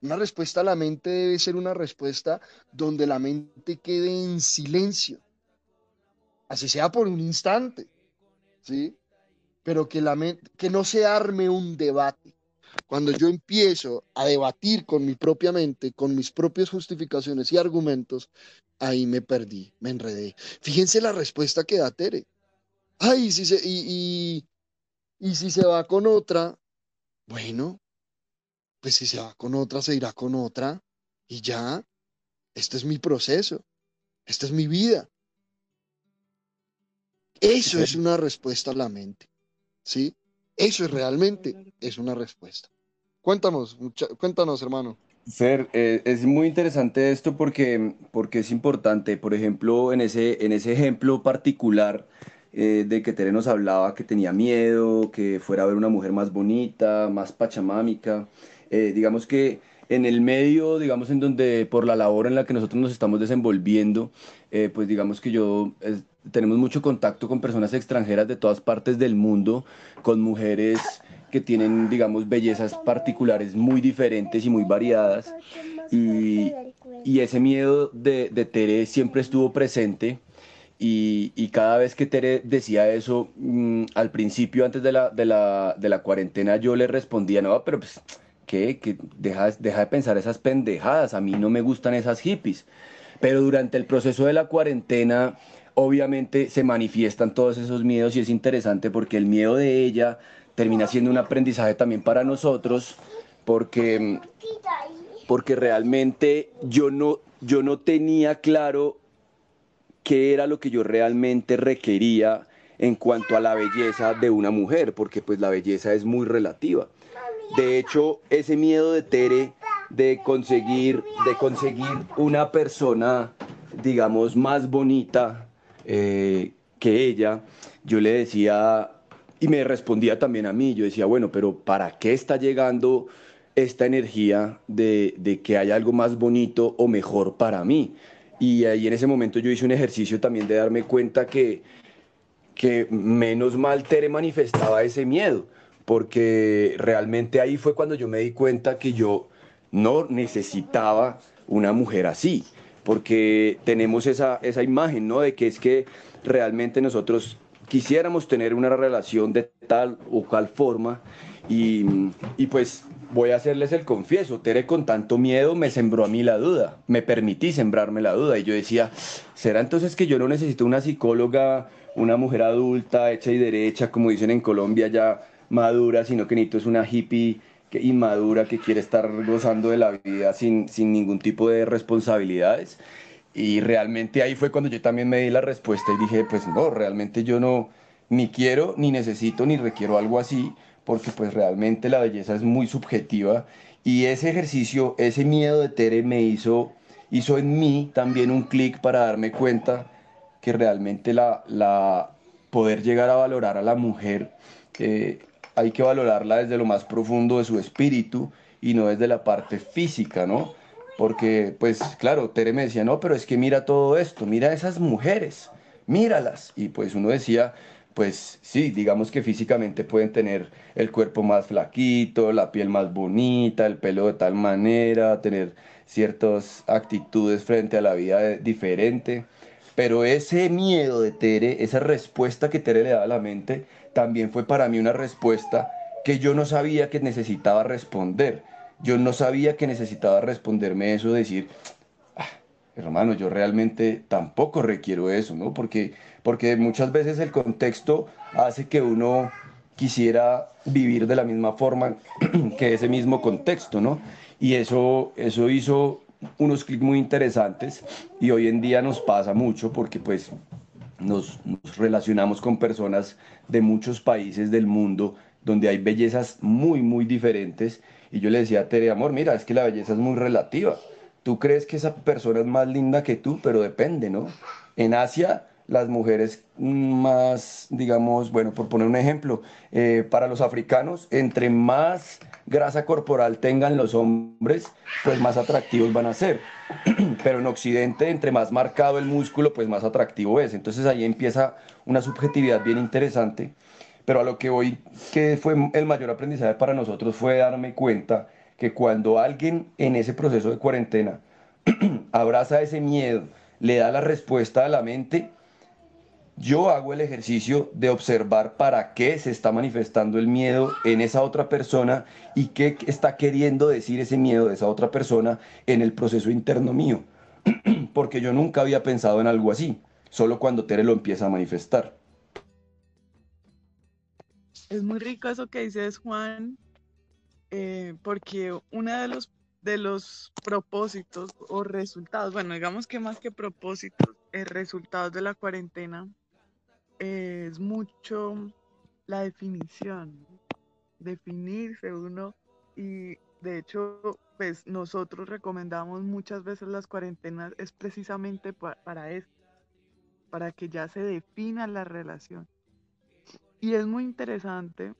Speaker 1: Una respuesta a la mente debe ser una respuesta donde la mente quede en silencio, así sea por un instante, ¿sí? Pero que, la mente, que no se arme un debate. Cuando yo empiezo a debatir con mi propia mente, con mis propias justificaciones y argumentos, ahí me perdí, me enredé. Fíjense la respuesta que da Tere. Ay, si se, y, y, y si se va con otra, bueno, pues si se va con otra, se irá con otra y ya, este es mi proceso, esta es mi vida. Eso es una respuesta a la mente, ¿sí? Eso es realmente es una respuesta. Cuéntanos, cuéntanos, hermano.
Speaker 4: Fer, eh, es muy interesante esto porque, porque es importante. Por ejemplo, en ese, en ese ejemplo particular eh, de que Tere nos hablaba que tenía miedo, que fuera a ver una mujer más bonita, más pachamámica. Eh, digamos que en el medio, digamos, en donde por la labor en la que nosotros nos estamos desenvolviendo, eh, pues digamos que yo tenemos mucho contacto con personas extranjeras de todas partes del mundo, con mujeres que tienen, digamos, bellezas particulares muy diferentes y muy variadas. Y, y ese miedo de, de Tere siempre estuvo presente. Y, y, cada vez que Tere decía eso, mmm, al principio, antes de la, de, la, de la cuarentena, yo le respondía, no, pero pues ¿qué? Que deja, deja de pensar esas pendejadas, a mí no me gustan esas hippies. Pero durante el proceso de la cuarentena, obviamente se manifiestan todos esos miedos y es interesante porque el miedo de ella termina siendo un aprendizaje también para nosotros porque, porque realmente yo no, yo no tenía claro qué era lo que yo realmente requería en cuanto a la belleza de una mujer, porque pues la belleza es muy relativa. De hecho, ese miedo de Tere de conseguir, de conseguir una persona, digamos, más bonita eh, que ella, yo le decía, y me respondía también a mí, yo decía, bueno, pero ¿para qué está llegando esta energía de, de que hay algo más bonito o mejor para mí? Y ahí en ese momento yo hice un ejercicio también de darme cuenta que, que menos mal Tere manifestaba ese miedo porque realmente ahí fue cuando yo me di cuenta que yo no necesitaba una mujer así, porque tenemos esa, esa imagen, ¿no? De que es que realmente nosotros quisiéramos tener una relación de tal o cual forma y, y pues voy a hacerles el confieso, Tere con tanto miedo me sembró a mí la duda, me permití sembrarme la duda y yo decía, ¿será entonces que yo no necesito una psicóloga, una mujer adulta, hecha y derecha, como dicen en Colombia ya? madura, sino que Nito es una hippie que, inmadura que quiere estar gozando de la vida sin, sin ningún tipo de responsabilidades. Y realmente ahí fue cuando yo también me di la respuesta y dije, pues no, realmente yo no, ni quiero, ni necesito, ni requiero algo así, porque pues realmente la belleza es muy subjetiva. Y ese ejercicio, ese miedo de Tere me hizo, hizo en mí también un clic para darme cuenta que realmente la, la poder llegar a valorar a la mujer eh, hay que valorarla desde lo más profundo de su espíritu y no desde la parte física, ¿no? Porque, pues, claro, Tere me decía, no, pero es que mira todo esto, mira esas mujeres, míralas. Y pues uno decía, pues sí, digamos que físicamente pueden tener el cuerpo más flaquito, la piel más bonita, el pelo de tal manera, tener ciertas actitudes frente a la vida diferente. Pero ese miedo de Tere, esa respuesta que Tere le da a la mente, también fue para mí una respuesta que yo no sabía que necesitaba responder. Yo no sabía que necesitaba responderme eso, decir, ah, hermano, yo realmente tampoco requiero eso, ¿no? Porque, porque muchas veces el contexto hace que uno quisiera vivir de la misma forma que ese mismo contexto, ¿no? Y eso, eso hizo unos clics muy interesantes y hoy en día nos pasa mucho porque pues nos, relacionamos con personas de muchos países del mundo donde hay bellezas muy, muy diferentes. Y yo le decía a Tere, amor, mira, es que la belleza es muy relativa. Tú crees que esa persona es más linda que tú, pero depende, ¿no? En Asia las mujeres más, digamos, bueno, por poner un ejemplo, eh, para los africanos, entre más grasa corporal tengan los hombres, pues más atractivos van a ser. Pero en Occidente, entre más marcado el músculo, pues más atractivo es. Entonces ahí empieza una subjetividad bien interesante. Pero a lo que voy, que fue el mayor aprendizaje para nosotros, fue darme cuenta que cuando alguien en ese proceso de cuarentena abraza ese miedo, le da la respuesta a la mente, yo hago el ejercicio de observar para qué se está manifestando el miedo en esa otra persona y qué está queriendo decir ese miedo de esa otra persona en el proceso interno mío. Porque yo nunca había pensado en algo así, solo cuando Tere lo empieza a manifestar.
Speaker 2: Es muy rico eso que dices, Juan, eh, porque uno de los, de los propósitos o resultados, bueno, digamos que más que propósitos, el resultados de la cuarentena es mucho la definición, definirse uno y de hecho, pues nosotros recomendamos muchas veces las cuarentenas es precisamente para eso, para que ya se defina la relación. Y es muy interesante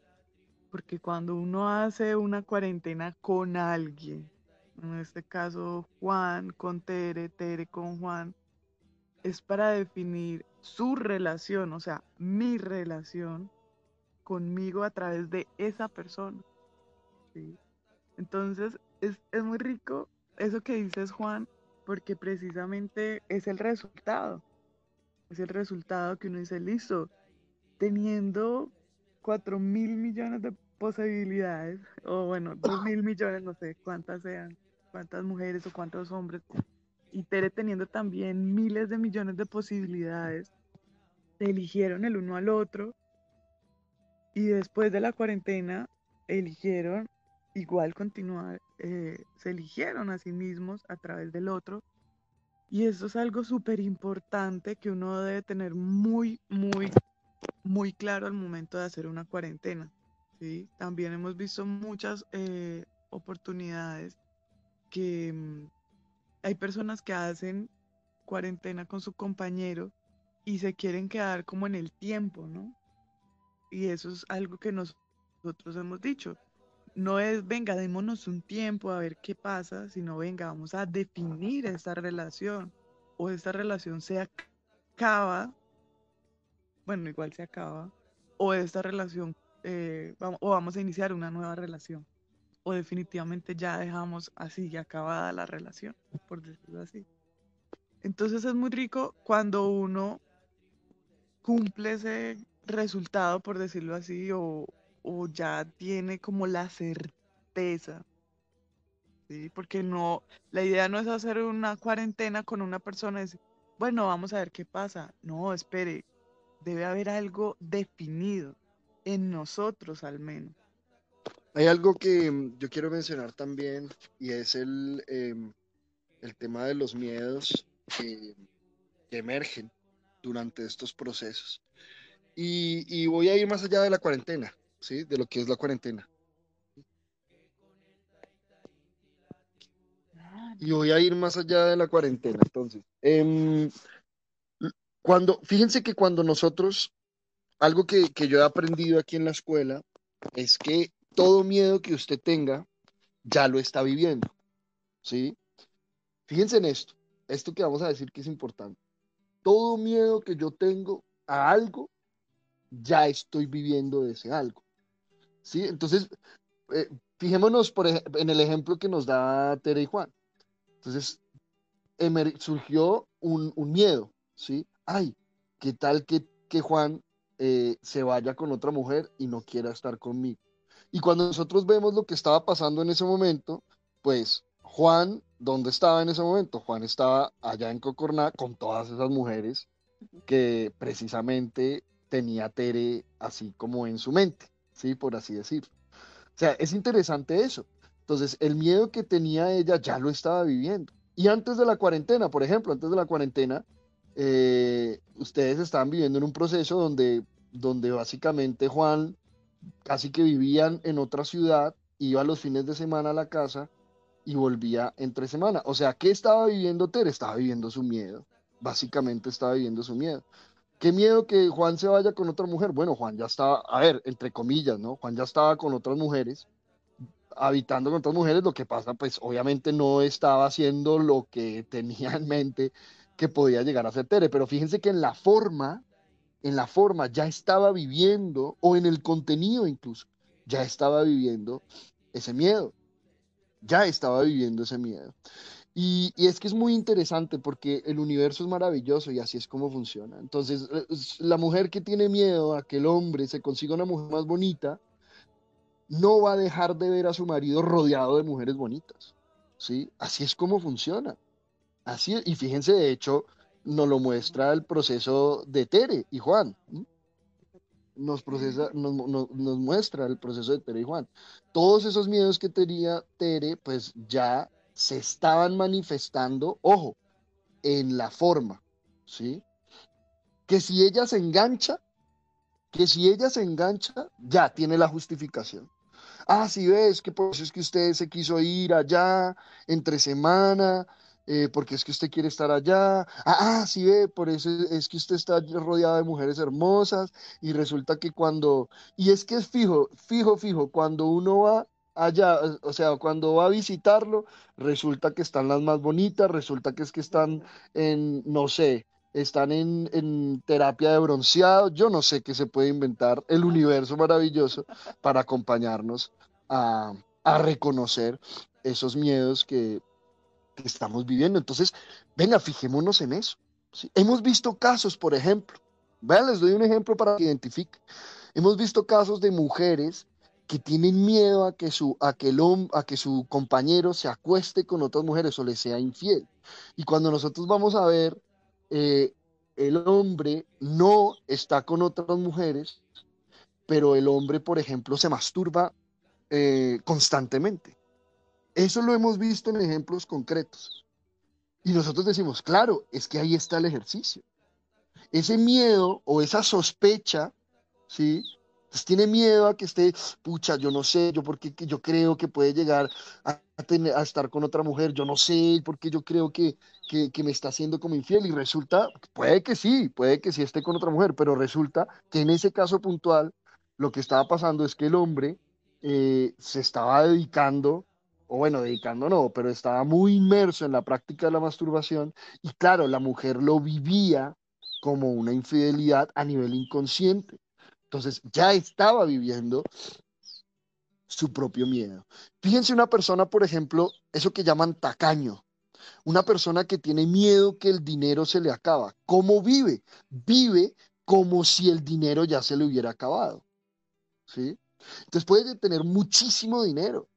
Speaker 2: porque cuando uno hace una cuarentena con alguien, en este caso Juan con Tere, Tere con Juan, es para definir su relación, o sea, mi relación conmigo a través de esa persona. Entonces, es, muy rico eso que dices, Juan, porque precisamente es el resultado. Es el resultado que uno dice, listo, teniendo cuatro mil millones de posibilidades, o bueno, dos mil millones, no sé cuántas sean, cuántas mujeres o cuántos hombres y Tere teniendo también miles de millones de posibilidades, eligieron el uno al otro y después de la cuarentena eligieron igual continuar, eh, se eligieron a sí mismos a través del otro. Y eso es algo súper importante que uno debe tener muy, muy, muy claro al momento de hacer una cuarentena. ¿sí? También hemos visto muchas eh, oportunidades que mm, hay personas que hacen cuarentena con su compañero y se quieren quedar como en el tiempo, ¿no? Y eso es algo que nosotros hemos dicho. No es, venga, démonos un tiempo a ver qué pasa, sino, venga, vamos a definir esta relación. O esta relación se acaba, bueno, igual se acaba, o esta relación, eh, o vamos a iniciar una nueva relación o definitivamente ya dejamos así, acabada la relación, por decirlo así. Entonces es muy rico cuando uno cumple ese resultado, por decirlo así, o, ya tiene como la certeza. Porque no, la idea no es hacer una cuarentena con una persona y decir, bueno, vamos a ver qué pasa. No, espere, debe haber algo definido en nosotros al menos.
Speaker 1: Hay algo que mm, yo quiero mencionar también y es el, em, el tema de los miedos que, emergen durante estos procesos. Y, voy a ir más allá de la cuarentena, ¿sí? De lo que es la cuarentena. Y voy a ir más allá de la cuarentena. Entonces, em, cuando, fíjense que cuando nosotros, algo que, que yo he aprendido aquí en la escuela, es que todo miedo que usted tenga, ya lo está viviendo. ¿Sí? Fíjense en esto, esto que vamos a decir que es importante. Todo miedo que yo tengo a algo, ya estoy viviendo de ese algo. ¿Sí? Entonces, eh, fijémonos en el ejemplo que nos da Tere y Juan. Entonces, surgió un, miedo, ¿sí? Ay, ¿qué tal que, Juan eh, se vaya con otra mujer y no quiera estar conmigo? Y cuando nosotros vemos lo que estaba pasando en ese momento, pues Juan, ¿dónde estaba en ese momento? Juan estaba allá en Cocorná con todas esas mujeres que precisamente tenía Tere así como en su mente, ¿sí? Por así decirlo. O sea, es interesante eso. Entonces, el miedo que tenía ella ya lo estaba viviendo. Y antes de la cuarentena, por ejemplo, antes de la cuarentena, eh, ustedes estaban viviendo en un proceso donde, donde básicamente Juan casi que vivían en otra ciudad, iba los fines de semana a la casa y volvía entre semana. O sea, ¿qué estaba viviendo Tere? Estaba viviendo su miedo. Básicamente estaba viviendo su miedo. ¿Qué miedo que Juan se vaya con otra mujer? Bueno, Juan ya estaba, a ver, entre comillas, ¿no? Juan ya estaba con otras mujeres, habitando con otras mujeres, lo que pasa, pues obviamente no estaba haciendo lo que tenía en mente que podía llegar a ser Tere, pero fíjense que en la forma, en la forma ya estaba viviendo, o en el contenido incluso, ya estaba viviendo ese miedo, ya estaba viviendo ese miedo. Y, es que es muy interesante porque el universo es maravilloso y así es como funciona. Entonces, eh, la mujer que tiene miedo a que el hombre se consiga una mujer más bonita, no va a dejar de ver a su marido rodeado de mujeres bonitas. ¿sí? Así es como funciona. Así y fíjense, de hecho, nos lo muestra el proceso de Tere y Juan. Nos, procesa, nos, nos muestra el proceso de Tere y Juan. Todos esos miedos que tenía Tere, pues ya se estaban manifestando, ojo, en la forma, ¿sí? Que si ella se engancha, que si ella se engancha, ya tiene la justificación. Ah, si ves que por eso es que usted se quiso ir allá entre semana, eh, porque es que usted quiere estar allá. Ah, ah, sí ve, por eso es que usted está rodeado de mujeres hermosas y resulta que cuando, y es que es fijo, fijo, fijo, cuando uno va allá, o sea, cuando va a visitarlo, resulta que están las más bonitas, resulta que es que están en, no sé, están en, terapia de bronceado, yo no sé qué se puede inventar el universo maravilloso para acompañarnos a, reconocer esos miedos que, estamos viviendo. Entonces, venga, fijémonos en eso. Hemos visto casos, por ejemplo, vean, les doy un ejemplo para que identifiquen. Hemos visto casos de mujeres que tienen miedo a que su, a que el, a que su compañero se acueste con otras mujeres o le sea infiel. Y cuando nosotros vamos a ver, eh, el hombre no está con otras mujeres, pero el hombre, por ejemplo, se masturba eh, constantemente. Eso lo hemos visto en ejemplos concretos. Y nosotros decimos, claro, es que ahí está el ejercicio. Ese miedo o esa sospecha, ¿sí? Pues tiene miedo a que esté, pucha, yo no sé, yo porque yo creo que puede llegar a, tener, a estar con otra mujer, yo no sé, porque yo creo que, que, me está haciendo como infiel y resulta, puede que sí, puede que sí esté con otra mujer, pero resulta que en ese caso puntual lo que estaba pasando es que el hombre eh, se estaba dedicando, o bueno, dedicando no, pero estaba muy inmerso en la práctica de la masturbación y claro, la mujer lo vivía como una infidelidad a nivel inconsciente. Entonces ya estaba viviendo su propio miedo. Fíjense una persona, por ejemplo, eso que llaman tacaño, una persona que tiene miedo que el dinero se le acaba. ¿Cómo vive? Vive como si el dinero ya se le hubiera acabado. ¿Sí? Entonces puede tener muchísimo dinero,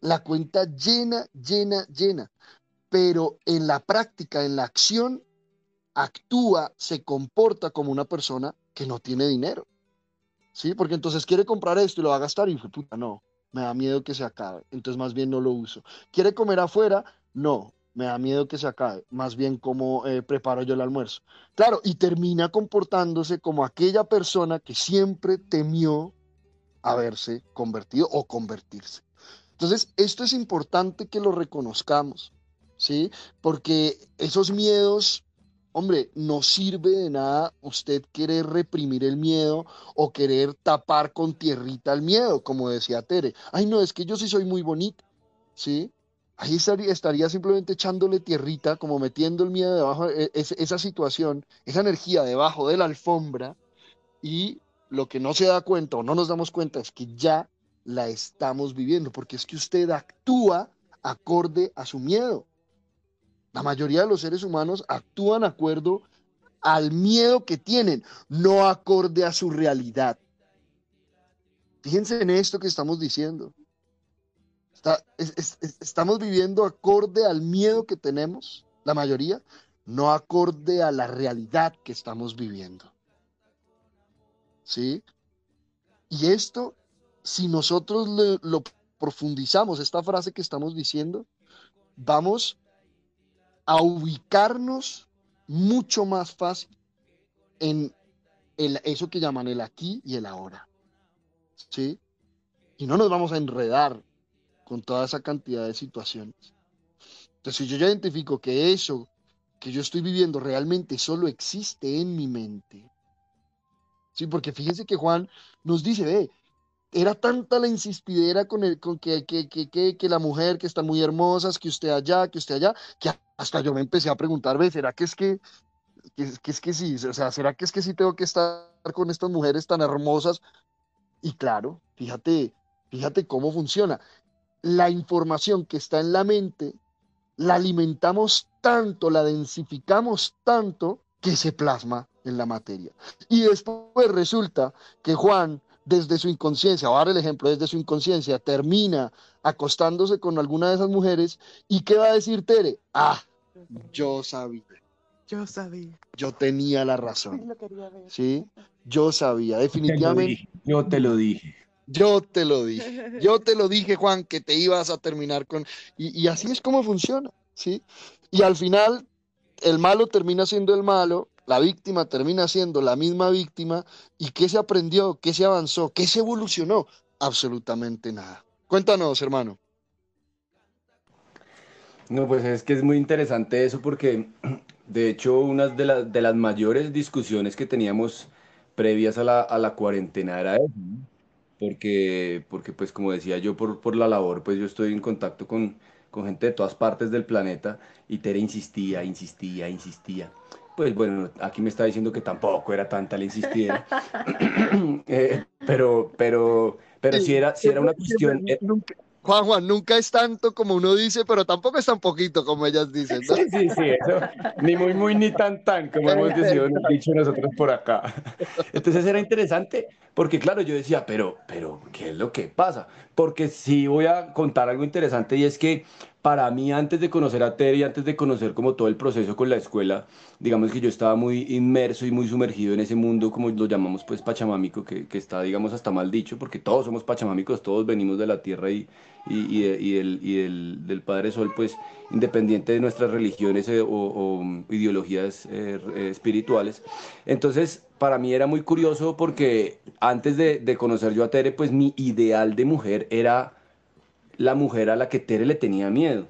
Speaker 1: la cuenta llena, llena, llena, pero en la práctica, en la acción, actúa, se comporta como una persona que no tiene dinero. ¿sí? Porque entonces quiere comprar esto y lo va a gastar y puta, no, me da miedo que se acabe, entonces más bien no lo uso. ¿Quiere comer afuera? No, me da miedo que se acabe, más bien como eh, preparo yo el almuerzo. Claro, y termina comportándose como aquella persona que siempre temió haberse convertido o convertirse. Entonces, esto es importante que lo reconozcamos, ¿sí? Porque esos miedos hombre, no sirve de nada usted querer reprimir el miedo o querer tapar con tierrita el miedo, como decía Tere. Ay, no, es que yo sí soy muy bonita, ¿sí? Ahí estaría, simplemente echándole tierrita, como metiendo el miedo debajo, e, esa situación, esa energía debajo de la alfombra, y lo que no se da cuenta o no nos damos cuenta es que ya la estamos viviendo, porque es que usted actúa acorde a su miedo. La mayoría de los seres humanos actúan acuerdo al miedo que tienen, no acorde a su realidad. Fíjense en esto que estamos diciendo. estamos viviendo acorde al miedo que tenemos, la mayoría, no acorde a la realidad que estamos viviendo. ¿Sí? Y esto, si nosotros lo profundizamos, esta frase que estamos diciendo, vamos a ubicarnos mucho más fácil en eso que llaman el aquí y el ahora. ¿Sí? Y no nos vamos a enredar con toda esa cantidad de situaciones. Entonces, si yo ya identifico que eso que yo estoy viviendo realmente solo existe en mi mente. Sí, porque fíjense que Juan nos dice, ve, era tanta la insispidera con, el, con que, que, que, que, la mujer, que está muy hermosa, que usted allá, que usted allá, que hasta yo me empecé a preguntar, ve, ¿será que es que, que es que sí? O sea, ¿será que es que sí tengo que estar con estas mujeres tan hermosas? Y claro, fíjate, fíjate cómo funciona. La información que está en la mente, la alimentamos tanto, la densificamos tanto, que se plasma en la materia. Y después resulta que Juan, desde su inconsciencia, ahora el ejemplo, desde su inconsciencia, termina acostándose con alguna de esas mujeres. ¿Y qué va a decir Tere? Ah, yo sabía.
Speaker 2: Yo sabía.
Speaker 1: Yo tenía la razón. ¿Sí? Yo sabía, definitivamente.
Speaker 4: Yo te lo dije.
Speaker 1: Yo te lo dije. Yo te lo dije, Juan, que te ibas a terminar con... Y, y así es como funciona, ¿sí? Y al final, el malo termina siendo el malo, la víctima termina siendo la misma víctima. ¿Y qué se aprendió? ¿Qué se avanzó? ¿Qué se evolucionó? Absolutamente nada. Cuéntanos, hermano.
Speaker 4: No, pues es que es muy interesante eso porque, de hecho, una de, de las mayores discusiones que teníamos previas a la, a la cuarentena era eso, porque, porque pues como decía yo por, por la labor, pues yo estoy en contacto con, con gente de todas partes del planeta y Tere insistía, insistía, insistía. Pues bueno, aquí me está diciendo que tampoco era tanta la insistida, eh, pero, pero, pero si era, si era una cuestión... Eh,
Speaker 1: Juan Juan, nunca es tanto como uno dice, pero tampoco es tan poquito como ellas dicen.
Speaker 4: Sí, sí, sí, eso. Ni muy, muy, ni tan, tan, como hemos dicho nosotros por acá. Entonces era interesante, porque claro, yo decía, pero, pero, ¿qué es lo que pasa? Porque sí voy a contar algo interesante y es que para mí antes de conocer a Terry, antes de conocer como todo el proceso con la escuela, digamos que yo estaba muy inmerso y muy sumergido en ese mundo, como lo llamamos pues pachamámico, que, que está digamos hasta mal dicho, porque todos somos pachamámicos, todos venimos de la tierra y, y, y, el, del Padre Sol, pues independiente de nuestras religiones eh, o, ideologías eh, espirituales. Entonces, para mí era muy curioso porque antes de, de conocer yo a Tere, pues mi ideal de mujer era la mujer a la que Tere le tenía miedo.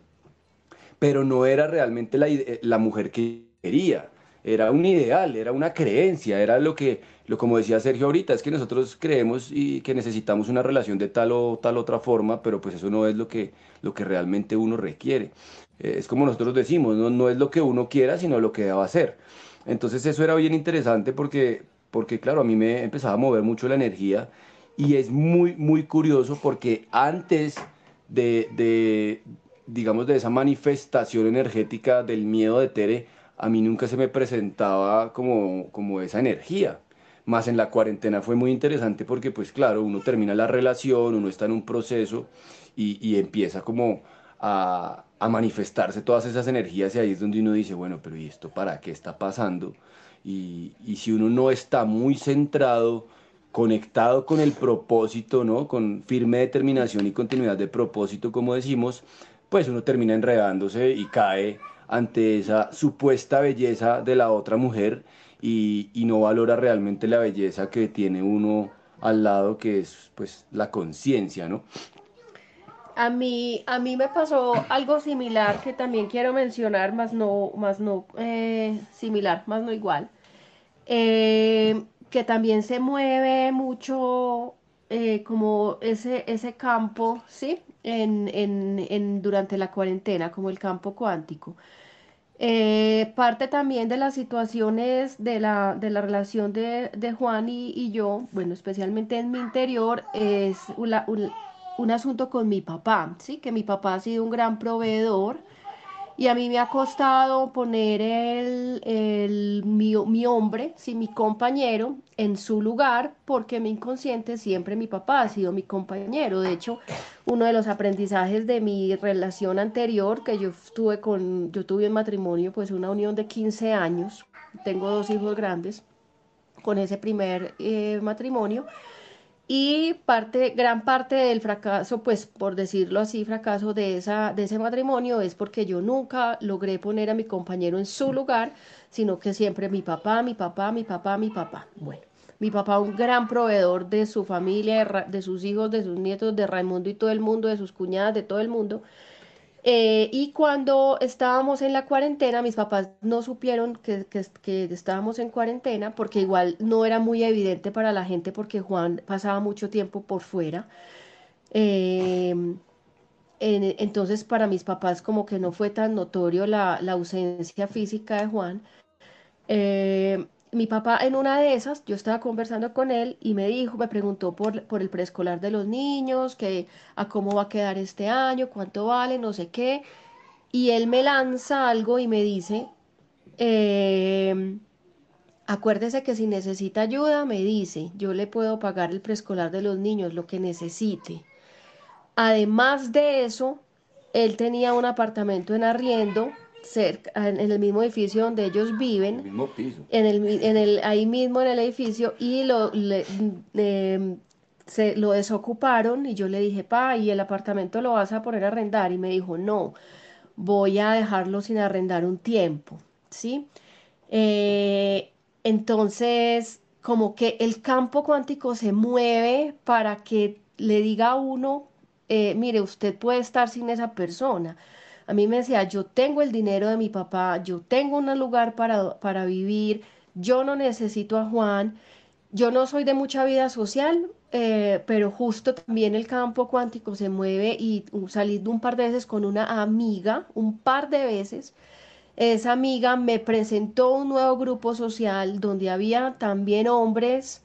Speaker 4: Pero no era realmente la, la mujer que quería. Era un ideal, era una creencia, era lo que, lo como decía Sergio ahorita, es que nosotros creemos y que necesitamos una relación de tal o tal otra forma, pero pues eso no es lo que, lo que realmente uno requiere. Eh, es como nosotros decimos, no, no es lo que uno quiera, sino lo que deba hacer. Entonces eso era bien interesante porque, porque claro, a mí me empezaba a mover mucho la energía y es muy, muy curioso porque antes de, digamos, de esa manifestación energética del miedo de Tere, a mí nunca se me presentaba como, como esa energía. Más en la cuarentena fue muy interesante porque, pues claro, uno termina la relación, uno está en un proceso y, empieza como a, a, manifestarse todas esas energías y ahí es donde uno dice, bueno, pero ¿y esto para qué está pasando? Y, y si uno no está muy centrado, conectado con el propósito, ¿no? Con firme determinación y continuidad de propósito, como decimos, pues uno termina enredándose y cae ante esa supuesta belleza de la otra mujer y, no valora realmente la belleza que tiene uno al lado, que es pues la conciencia, ¿no?
Speaker 3: A mí, a mí me pasó algo similar que también quiero mencionar, más no, más no eh, similar, más no igual. Eh, que también se mueve mucho eh, como ese, ese campo, ¿sí? En, en, en, durante la cuarentena, como el campo cuántico. Eh, parte también de las situaciones de la, de la relación de, de Juan y, y, yo, bueno, especialmente en mi interior, es un, un, asunto con mi papá, ¿sí? Que mi papá ha sido un gran proveedor y a mí me ha costado poner el, el, mi, mi hombre, sí, mi compañero, en su lugar, porque mi inconsciente siempre mi papá ha sido mi compañero. De hecho, uno de los aprendizajes de mi relación anterior, que yo tuve con, yo tuve en matrimonio, pues una unión de 15 años, tengo dos hijos grandes, con ese primer eh, matrimonio, y parte, gran parte del fracaso, pues por decirlo así, fracaso de, esa, de ese matrimonio es porque yo nunca logré poner a mi compañero en su lugar, sino que siempre mi papá, mi papá, mi papá, mi papá. Bueno, mi papá un gran proveedor de su familia, de sus hijos, de sus nietos, de Raimundo y todo el mundo, de sus cuñadas, de todo el mundo. Eh, y cuando estábamos en la cuarentena, mis papás no supieron que, que, estábamos en cuarentena porque igual no era muy evidente para la gente porque Juan pasaba mucho tiempo por fuera. Em, entonces para mis papás como que no fue tan notorio la, la ausencia física de Juan. Eh, mi papá en una de esas, yo estaba conversando con él y me dijo, me preguntó por, por el preescolar de los niños, que a cómo va a quedar este año, cuánto vale, no sé qué. Y él me lanza algo y me dice, em, acuérdese que si necesita ayuda, me dice, yo le puedo pagar el preescolar de los niños, lo que necesite. Además de eso, él tenía un apartamento en arriendo cerca, en, el mismo edificio donde ellos viven,
Speaker 4: el mismo piso.
Speaker 3: En el, en el, ahí mismo en el edificio, y lo, se, lo desocuparon y yo le dije, pa, ¿y el apartamento lo vas a poner a arrendar? Y me dijo, no, voy a dejarlo sin arrendar un tiempo, ¿sí? Eh, entonces, como que el campo cuántico se mueve para que le diga a uno, eh, mire, usted puede estar sin esa persona a mí me decía, yo tengo el dinero de mi papá, yo tengo un lugar para, para vivir, yo no necesito a Juan, yo no soy de mucha vida social, eh, pero justo también el campo cuántico se mueve y salí un par de veces con una amiga, un par de veces. Esa amiga me presentó un nuevo grupo social donde había también hombres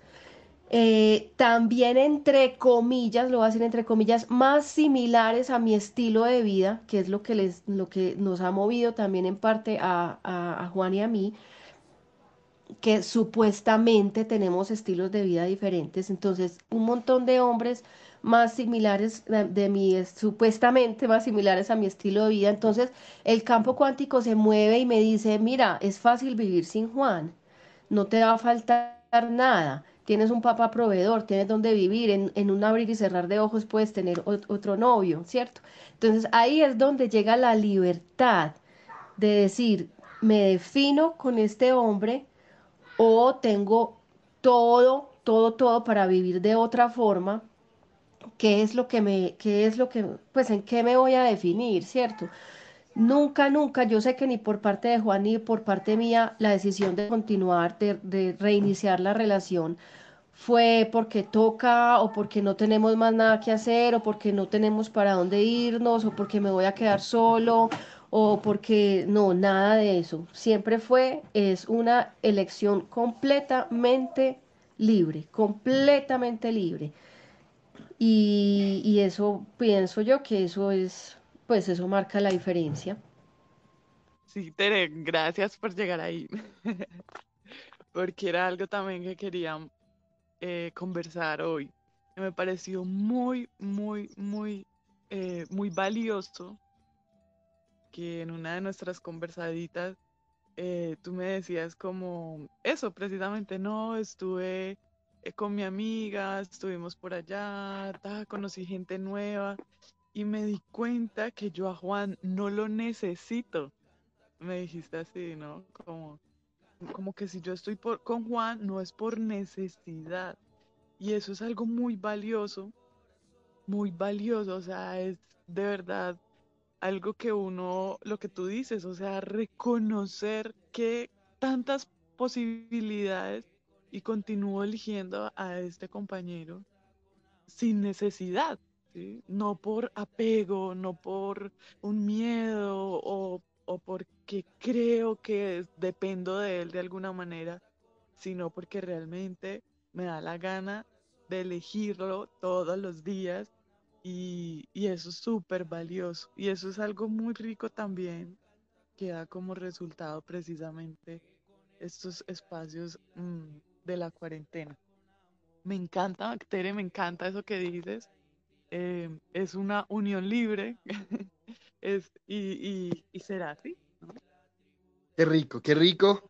Speaker 3: eh, también entre comillas, lo voy a decir entre comillas, más similares a mi estilo de vida, que es lo que, les, lo que nos ha movido también en parte a, a, Juan y a mí, que supuestamente tenemos estilos de vida diferentes. Entonces, un montón de hombres más similares de, de mi, supuestamente más similares a mi estilo de vida. Entonces, el campo cuántico se mueve y me dice, mira, es fácil vivir sin Juan, no te va a faltar nada tienes un papá proveedor, tienes donde vivir, en, un abrir y cerrar de ojos puedes tener otro novio, ¿cierto? Entonces ahí es donde llega la libertad de decir, me defino con este hombre o tengo todo, todo, todo para vivir de otra forma. ¿Qué es lo que me, qué es lo que, pues en qué me voy a definir, ¿cierto? Nunca, nunca, yo sé que ni por parte de Juan ni por parte mía la decisión de continuar, de, reiniciar la relación fue porque toca o porque no tenemos más nada que hacer o porque no tenemos para dónde irnos o porque me voy a quedar solo o porque no, nada de eso. Siempre fue, es una elección completamente libre, completamente libre. Y, y eso pienso yo que eso es pues eso marca la diferencia.
Speaker 2: Sí, Tere, gracias por llegar ahí. Porque era algo también que quería eh, conversar hoy. Me pareció muy, muy, muy, eh, muy valioso que en una de nuestras conversaditas eh, tú me decías como eso, precisamente, no, estuve con mi amiga, estuvimos por allá, conocí gente nueva y me di cuenta que yo a Juan no lo necesito. Me dijiste así, ¿no? Como, como que si yo estoy por, con Juan no es por necesidad. Y eso es algo muy valioso, muy valioso, o sea, es de verdad algo que uno, lo que tú dices, o sea, reconocer que tantas posibilidades y continúo eligiendo a este compañero sin necesidad, no por apego, no por un miedo o, porque creo que dependo de él de alguna manera, sino porque realmente me da la gana de elegirlo todos los días y, y eso es súper valioso y eso es algo muy rico también que da como resultado precisamente estos espacios mm, de la cuarentena. Me encanta, Tere, me encanta eso que dices. Eh, es una unión libre es, y, y, será así.
Speaker 1: Qué rico, qué rico.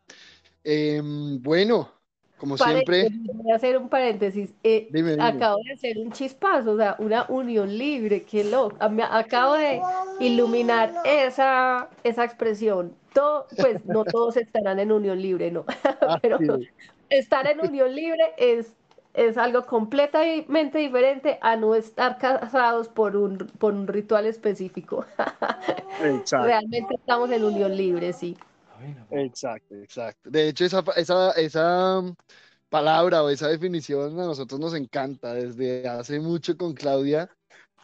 Speaker 1: Em, bueno, como siempre.
Speaker 3: Voy a hacer un paréntesis. Eh, acabo de hacer un chispazo, o sea, una unión libre, qué loco. Acabo de iluminar esa, esa expresión. Todo, pues no todos estarán en unión libre, no. Ah, Pero estar en unión libre es, es algo completamente diferente a no estar casados por un, por un ritual específico. Realmente estamos en unión libre, sí.
Speaker 1: Exacto, exacto. De hecho, esa, esa, esa palabra o esa definición a nosotros nos encanta desde hace mucho con Claudia.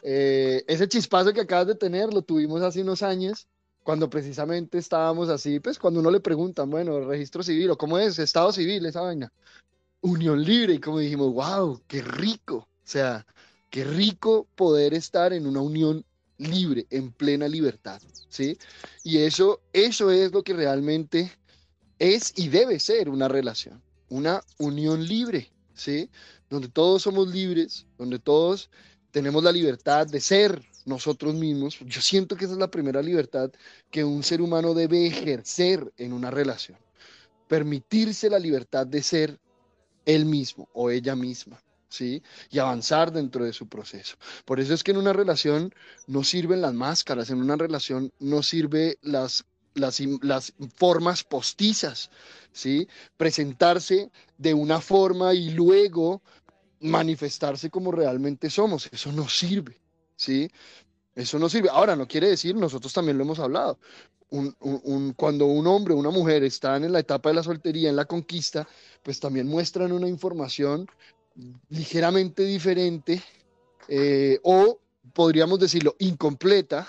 Speaker 1: Eh, ese chispazo que acabas de tener lo tuvimos hace unos años, cuando precisamente estábamos así, pues cuando uno le preguntan, bueno, registro civil o cómo es, estado civil, esa vaina, unión libre, y como dijimos, wow, qué rico, o sea, qué rico poder estar en una unión libre, en plena libertad, ¿sí? Y eso, eso es lo que realmente es y debe ser una relación, una unión libre, ¿sí? Donde todos somos libres, donde todos tenemos la libertad de ser nosotros mismos. Yo siento que esa es la primera libertad que un ser humano debe ejercer en una relación. Permitirse la libertad de ser él mismo o ella misma. ¿sí? Y avanzar dentro de su proceso. Por eso es que en una relación no sirven las máscaras, en una relación no sirve las, las, las formas postizas, ¿sí? Presentarse de una forma y luego manifestarse como realmente somos, eso no sirve, ¿sí? Eso no sirve. Ahora, no quiere decir, nosotros también lo hemos hablado, un, cuando un hombre o una mujer están en la etapa de la soltería, en la conquista, pues también muestran una información ligeramente diferente eh, o podríamos decirlo incompleta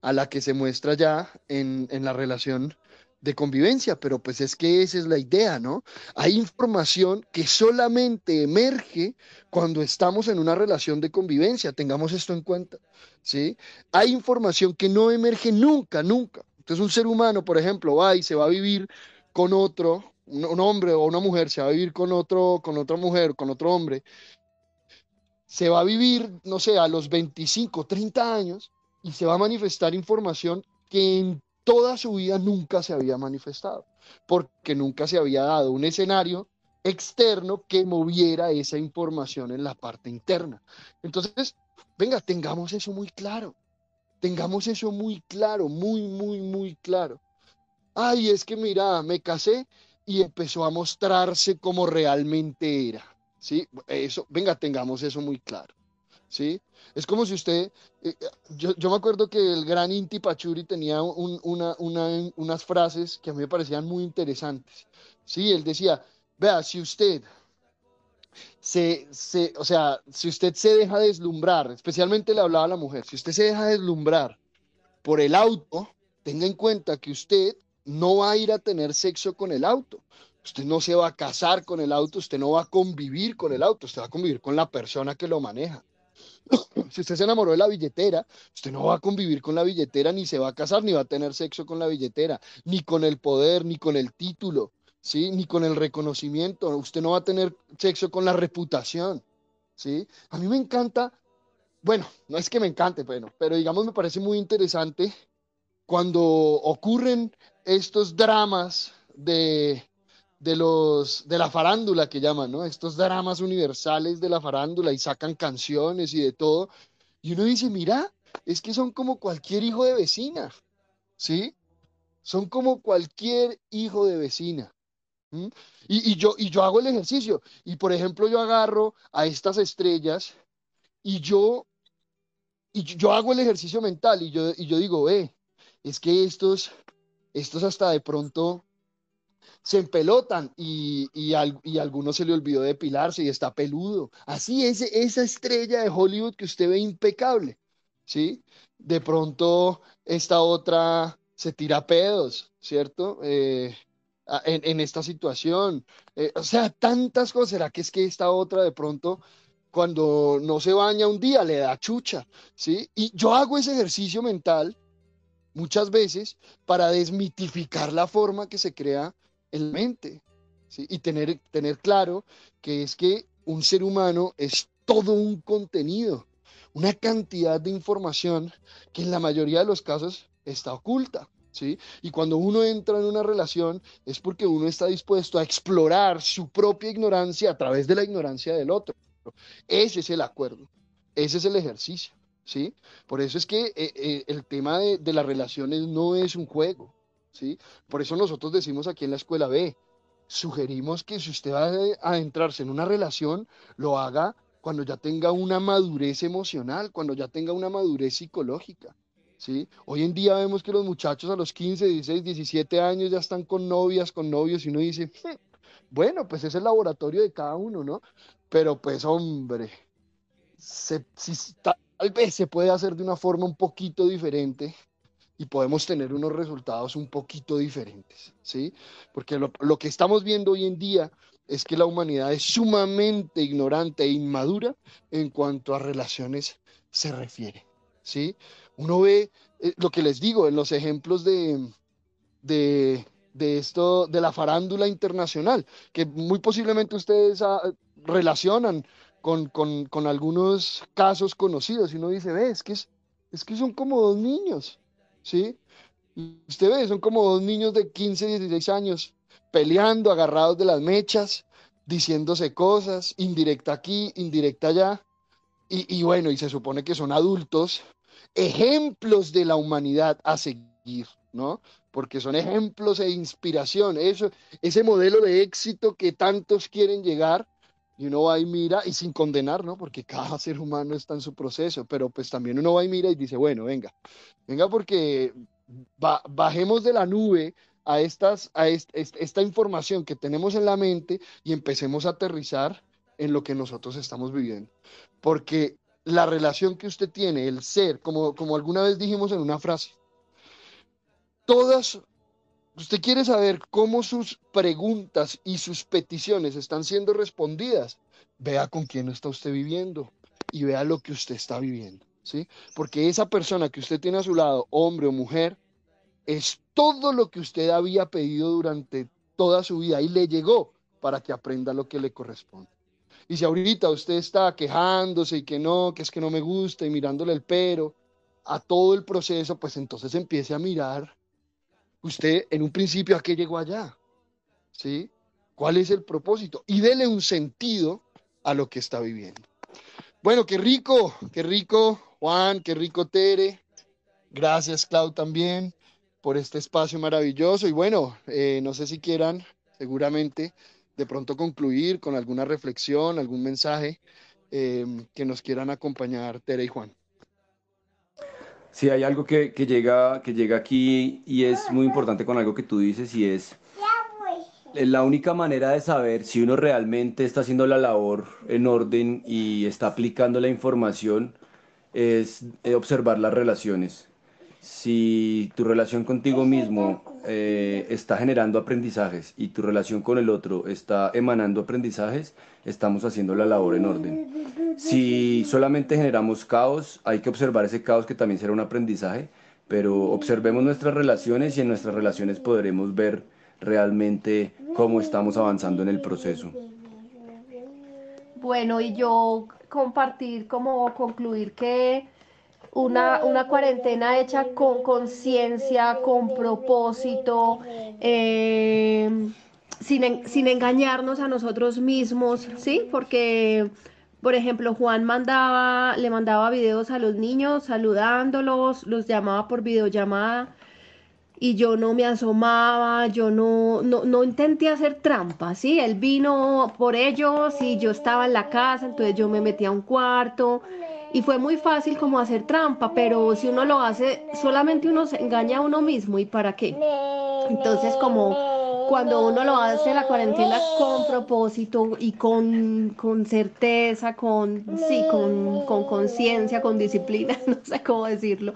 Speaker 1: a la que se muestra ya en, en, la relación de convivencia, pero pues es que esa es la idea, ¿no? Hay información que solamente emerge cuando estamos en una relación de convivencia, tengamos esto en cuenta, ¿sí? Hay información que no emerge nunca, nunca. Entonces un ser humano, por ejemplo, va y se va a vivir con otro un, hombre o una mujer se va a vivir con, otro, con otra mujer, con otro hombre, se va a vivir, no sé, a los 25, 30 años y se va a manifestar información que en toda su vida nunca se había manifestado, porque nunca se había dado un escenario externo que moviera esa información en la parte interna. Entonces, venga, tengamos eso muy claro, tengamos eso muy claro, muy, muy, muy claro. Ay, es que mira, me casé y empezó a mostrarse como realmente era. ¿sí? Eso, venga, tengamos eso muy claro. ¿sí? Es como si usted, eh, yo, yo, me acuerdo que el gran Inti Pachuri tenía una, una, unas frases que a mí me parecían muy interesantes. ¿sí? Él decía, vea, si usted se, se, o sea, si usted se deja deslumbrar, especialmente le hablaba a la mujer, si usted se deja deslumbrar por el auto, tenga en cuenta que usted no va a ir a tener sexo con el auto. Usted no se va a casar con el auto, usted no va a convivir con el auto, usted va a convivir con la persona que lo maneja. si usted se enamoró de la billetera, usted no va a convivir con la billetera, ni se va a casar, ni va a tener sexo con la billetera, ni con el poder, ni con el título, ¿sí? ni con el reconocimiento. Usted no va a tener sexo con la reputación. ¿sí? A mí me encanta, bueno, no es que me encante, bueno, pero digamos me parece muy interesante cuando ocurren estos dramas de, de, los, de la farándula que llaman, ¿no? Estos dramas universales de la farándula y sacan canciones y de todo. Y uno dice, mira, es que son como cualquier hijo de vecina, ¿sí? Son como cualquier hijo de vecina. Y, y, yo, y yo hago el ejercicio. Y por ejemplo, yo agarro a estas estrellas y yo, y yo hago el ejercicio mental y yo, y yo digo, eh, es que estos, estos hasta de pronto se empelotan y, y, a, algunos se le olvidó depilarse y está peludo. Así es esa estrella de Hollywood que usted ve impecable, ¿sí? De pronto esta otra se tira pedos, ¿cierto? Eh, en, esta situación. Eh, o sea, tantas cosas. ¿Será que es que esta otra de pronto cuando no se baña un día le da chucha, ¿sí? Y yo hago ese ejercicio mental muchas veces para desmitificar la forma que se crea en la mente. Y tener, tener claro que es que un ser humano es todo un contenido, una cantidad de información que en la mayoría de los casos está oculta. ¿Sí? Y cuando uno entra en una relación es porque uno está dispuesto a explorar su propia ignorancia a través de la ignorancia del otro. Ese es el acuerdo, ese es el ejercicio, ¿sí? Por eso es que eh, eh, el tema de, de, las relaciones no es un juego, ¿sí? Por eso nosotros decimos aquí en la escuela B, sugerimos que si usted va a adentrarse en una relación, lo haga cuando ya tenga una madurez emocional, cuando ya tenga una madurez psicológica. ¿Sí? Hoy en día vemos que los muchachos a los 15, 16, 17 años ya están con novias, con novios, y uno dice, hmm, bueno, pues es el laboratorio de cada uno, ¿no? Pero pues hombre, se, tal vez se puede hacer de una forma un poquito diferente y podemos tener unos resultados un poquito diferentes, ¿sí? Porque lo, lo que estamos viendo hoy en día es que la humanidad es sumamente ignorante e inmadura en cuanto a relaciones se refiere. ¿Sí? Uno ve eh, lo que les digo en los ejemplos de, de, esto, de la farándula internacional, que muy posiblemente ustedes ah, relacionan con, con, algunos casos conocidos y uno dice, ve, es que, es, que son como dos niños, ¿sí? Usted ve, son como dos niños de 15, 16 años peleando, agarrados de las mechas, diciéndose cosas, indirecta aquí, indirecta allá. Y, bueno, y se supone que son adultos, ejemplos de la humanidad a seguir, ¿no? Porque son ejemplos e inspiración, eso, ese modelo de éxito que tantos quieren llegar, y uno va y mira, y sin condenar, ¿no? Porque cada ser humano está en su proceso, pero pues también uno va y mira y dice, bueno, venga, venga porque bajemos de la nube a, estas, a esta información que tenemos en la mente y empecemos a aterrizar en lo que nosotros estamos viviendo. Porque la relación que usted tiene, el ser, como, como alguna vez dijimos en una frase, todas, usted quiere saber cómo sus preguntas y sus peticiones están siendo respondidas, vea con quién está usted viviendo y vea lo que usted está viviendo, ¿sí? Porque esa persona que usted tiene a su lado, hombre o mujer, es todo lo que usted había pedido durante toda su vida y le llegó para que aprenda lo que le corresponde. Y si ahorita usted está quejándose y que no, que es que no me gusta y mirándole el pero a todo el proceso, pues entonces empiece a mirar usted en un principio a qué llegó allá, ¿sí? ¿Cuál es el propósito? Y dele un sentido a lo que está viviendo. Bueno, qué rico, qué rico, Juan, qué rico, Tere. Gracias, Clau, también por este espacio maravilloso. Y bueno, eh, no sé si quieran, seguramente, de pronto concluir con alguna reflexión, algún mensaje eh, que nos quieran acompañar, Tere y Juan.
Speaker 4: Sí, hay algo que, que, llega, que llega aquí y es muy importante con algo que tú dices y es la única manera de saber si uno realmente está haciendo la labor en orden y está aplicando la información es eh, observar las relaciones si tu relación contigo mismo eh, está generando aprendizajes y tu relación con el otro está emanando aprendizajes, estamos haciendo la labor en orden. Si solamente generamos caos, hay que observar ese caos que también será un aprendizaje, pero observemos nuestras relaciones y en nuestras relaciones podremos ver realmente cómo estamos avanzando en el proceso.
Speaker 3: Bueno, y yo compartir, como concluir que una, una cuarentena hecha con conciencia, con propósito, eh, sin, sin engañarnos a nosotros mismos, ¿sí? Porque, por ejemplo, Juan mandaba, le mandaba videos a los niños saludándolos, los llamaba por videollamada y yo no me asomaba, yo no, no, no intenté hacer trampa, ¿sí? Él vino por ellos y yo estaba en la casa, entonces yo me metí a un cuarto y fue muy fácil como hacer trampa, pero si uno lo hace, solamente uno se engaña a uno mismo y para qué. Entonces como cuando uno lo hace la cuarentena con propósito y con, con certeza, con sí, con conciencia, con disciplina, no sé cómo decirlo,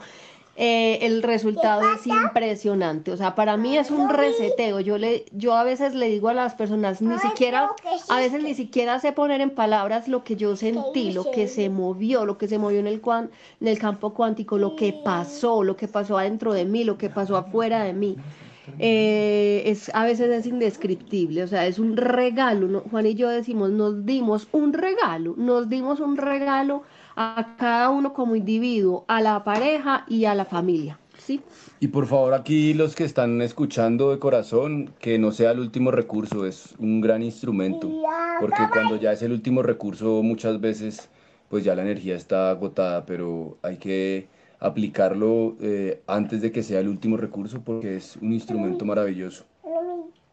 Speaker 3: eh, el resultado es impresionante. O sea, para mí es un reseteo. Yo, le, yo a veces le digo a las personas, ni siquiera, a veces ni siquiera sé poner en palabras lo que yo sentí, lo que se movió, lo que se movió en el, en el campo cuántico, lo que pasó, lo que pasó adentro de mí, lo que pasó afuera de mí. Eh, es, a veces es indescriptible, o sea, es un regalo. Juan y yo decimos, nos dimos un regalo, nos dimos un regalo a cada uno como individuo, a la pareja y a la familia. ¿sí?
Speaker 4: Y por favor aquí los que están escuchando de corazón, que no sea el último recurso, es un gran instrumento, porque cuando ya es el último recurso muchas veces pues ya la energía está agotada, pero hay que aplicarlo eh, antes de que sea el último recurso porque es un instrumento maravilloso.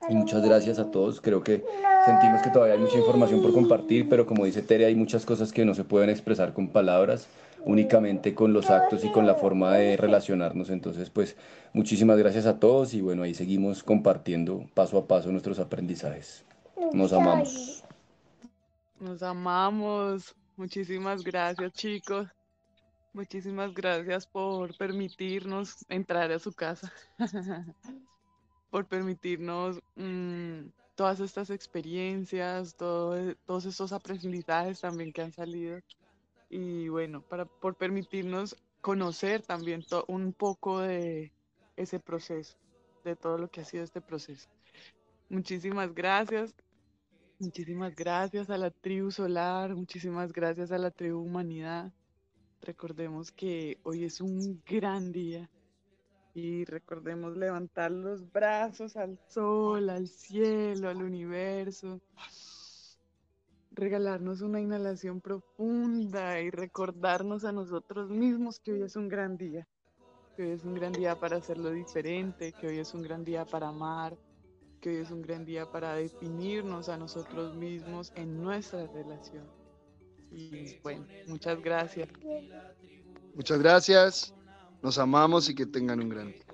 Speaker 4: Muchas gracias a todos. Creo que sentimos que todavía hay mucha información por compartir, pero como dice Tere, hay muchas cosas que no se pueden expresar con palabras, únicamente con los actos y con la forma de relacionarnos. Entonces, pues muchísimas gracias a todos y bueno, ahí seguimos compartiendo paso a paso nuestros aprendizajes. Nos amamos.
Speaker 2: Nos amamos. Muchísimas gracias, chicos. Muchísimas gracias por permitirnos entrar a su casa, por permitirnos mm, todas estas experiencias, todos estos aprendizajes también que han salido y bueno, para, por permitirnos conocer también un poco de ese proceso, de todo lo que ha sido este proceso. Muchísimas gracias. Muchísimas gracias a la tribu solar, muchísimas gracias a la tribu humanidad. Recordemos que hoy es un gran día y recordemos levantar los brazos al sol, al cielo, al universo. Regalarnos una inhalación profunda y recordarnos a nosotros mismos que hoy es un gran día. Que hoy es un gran día para hacerlo diferente, que hoy es un gran día para amar, que hoy es un gran día para definirnos a nosotros mismos en nuestra relación. Y bueno, muchas gracias.
Speaker 1: Muchas gracias. Nos amamos y que tengan un gran día.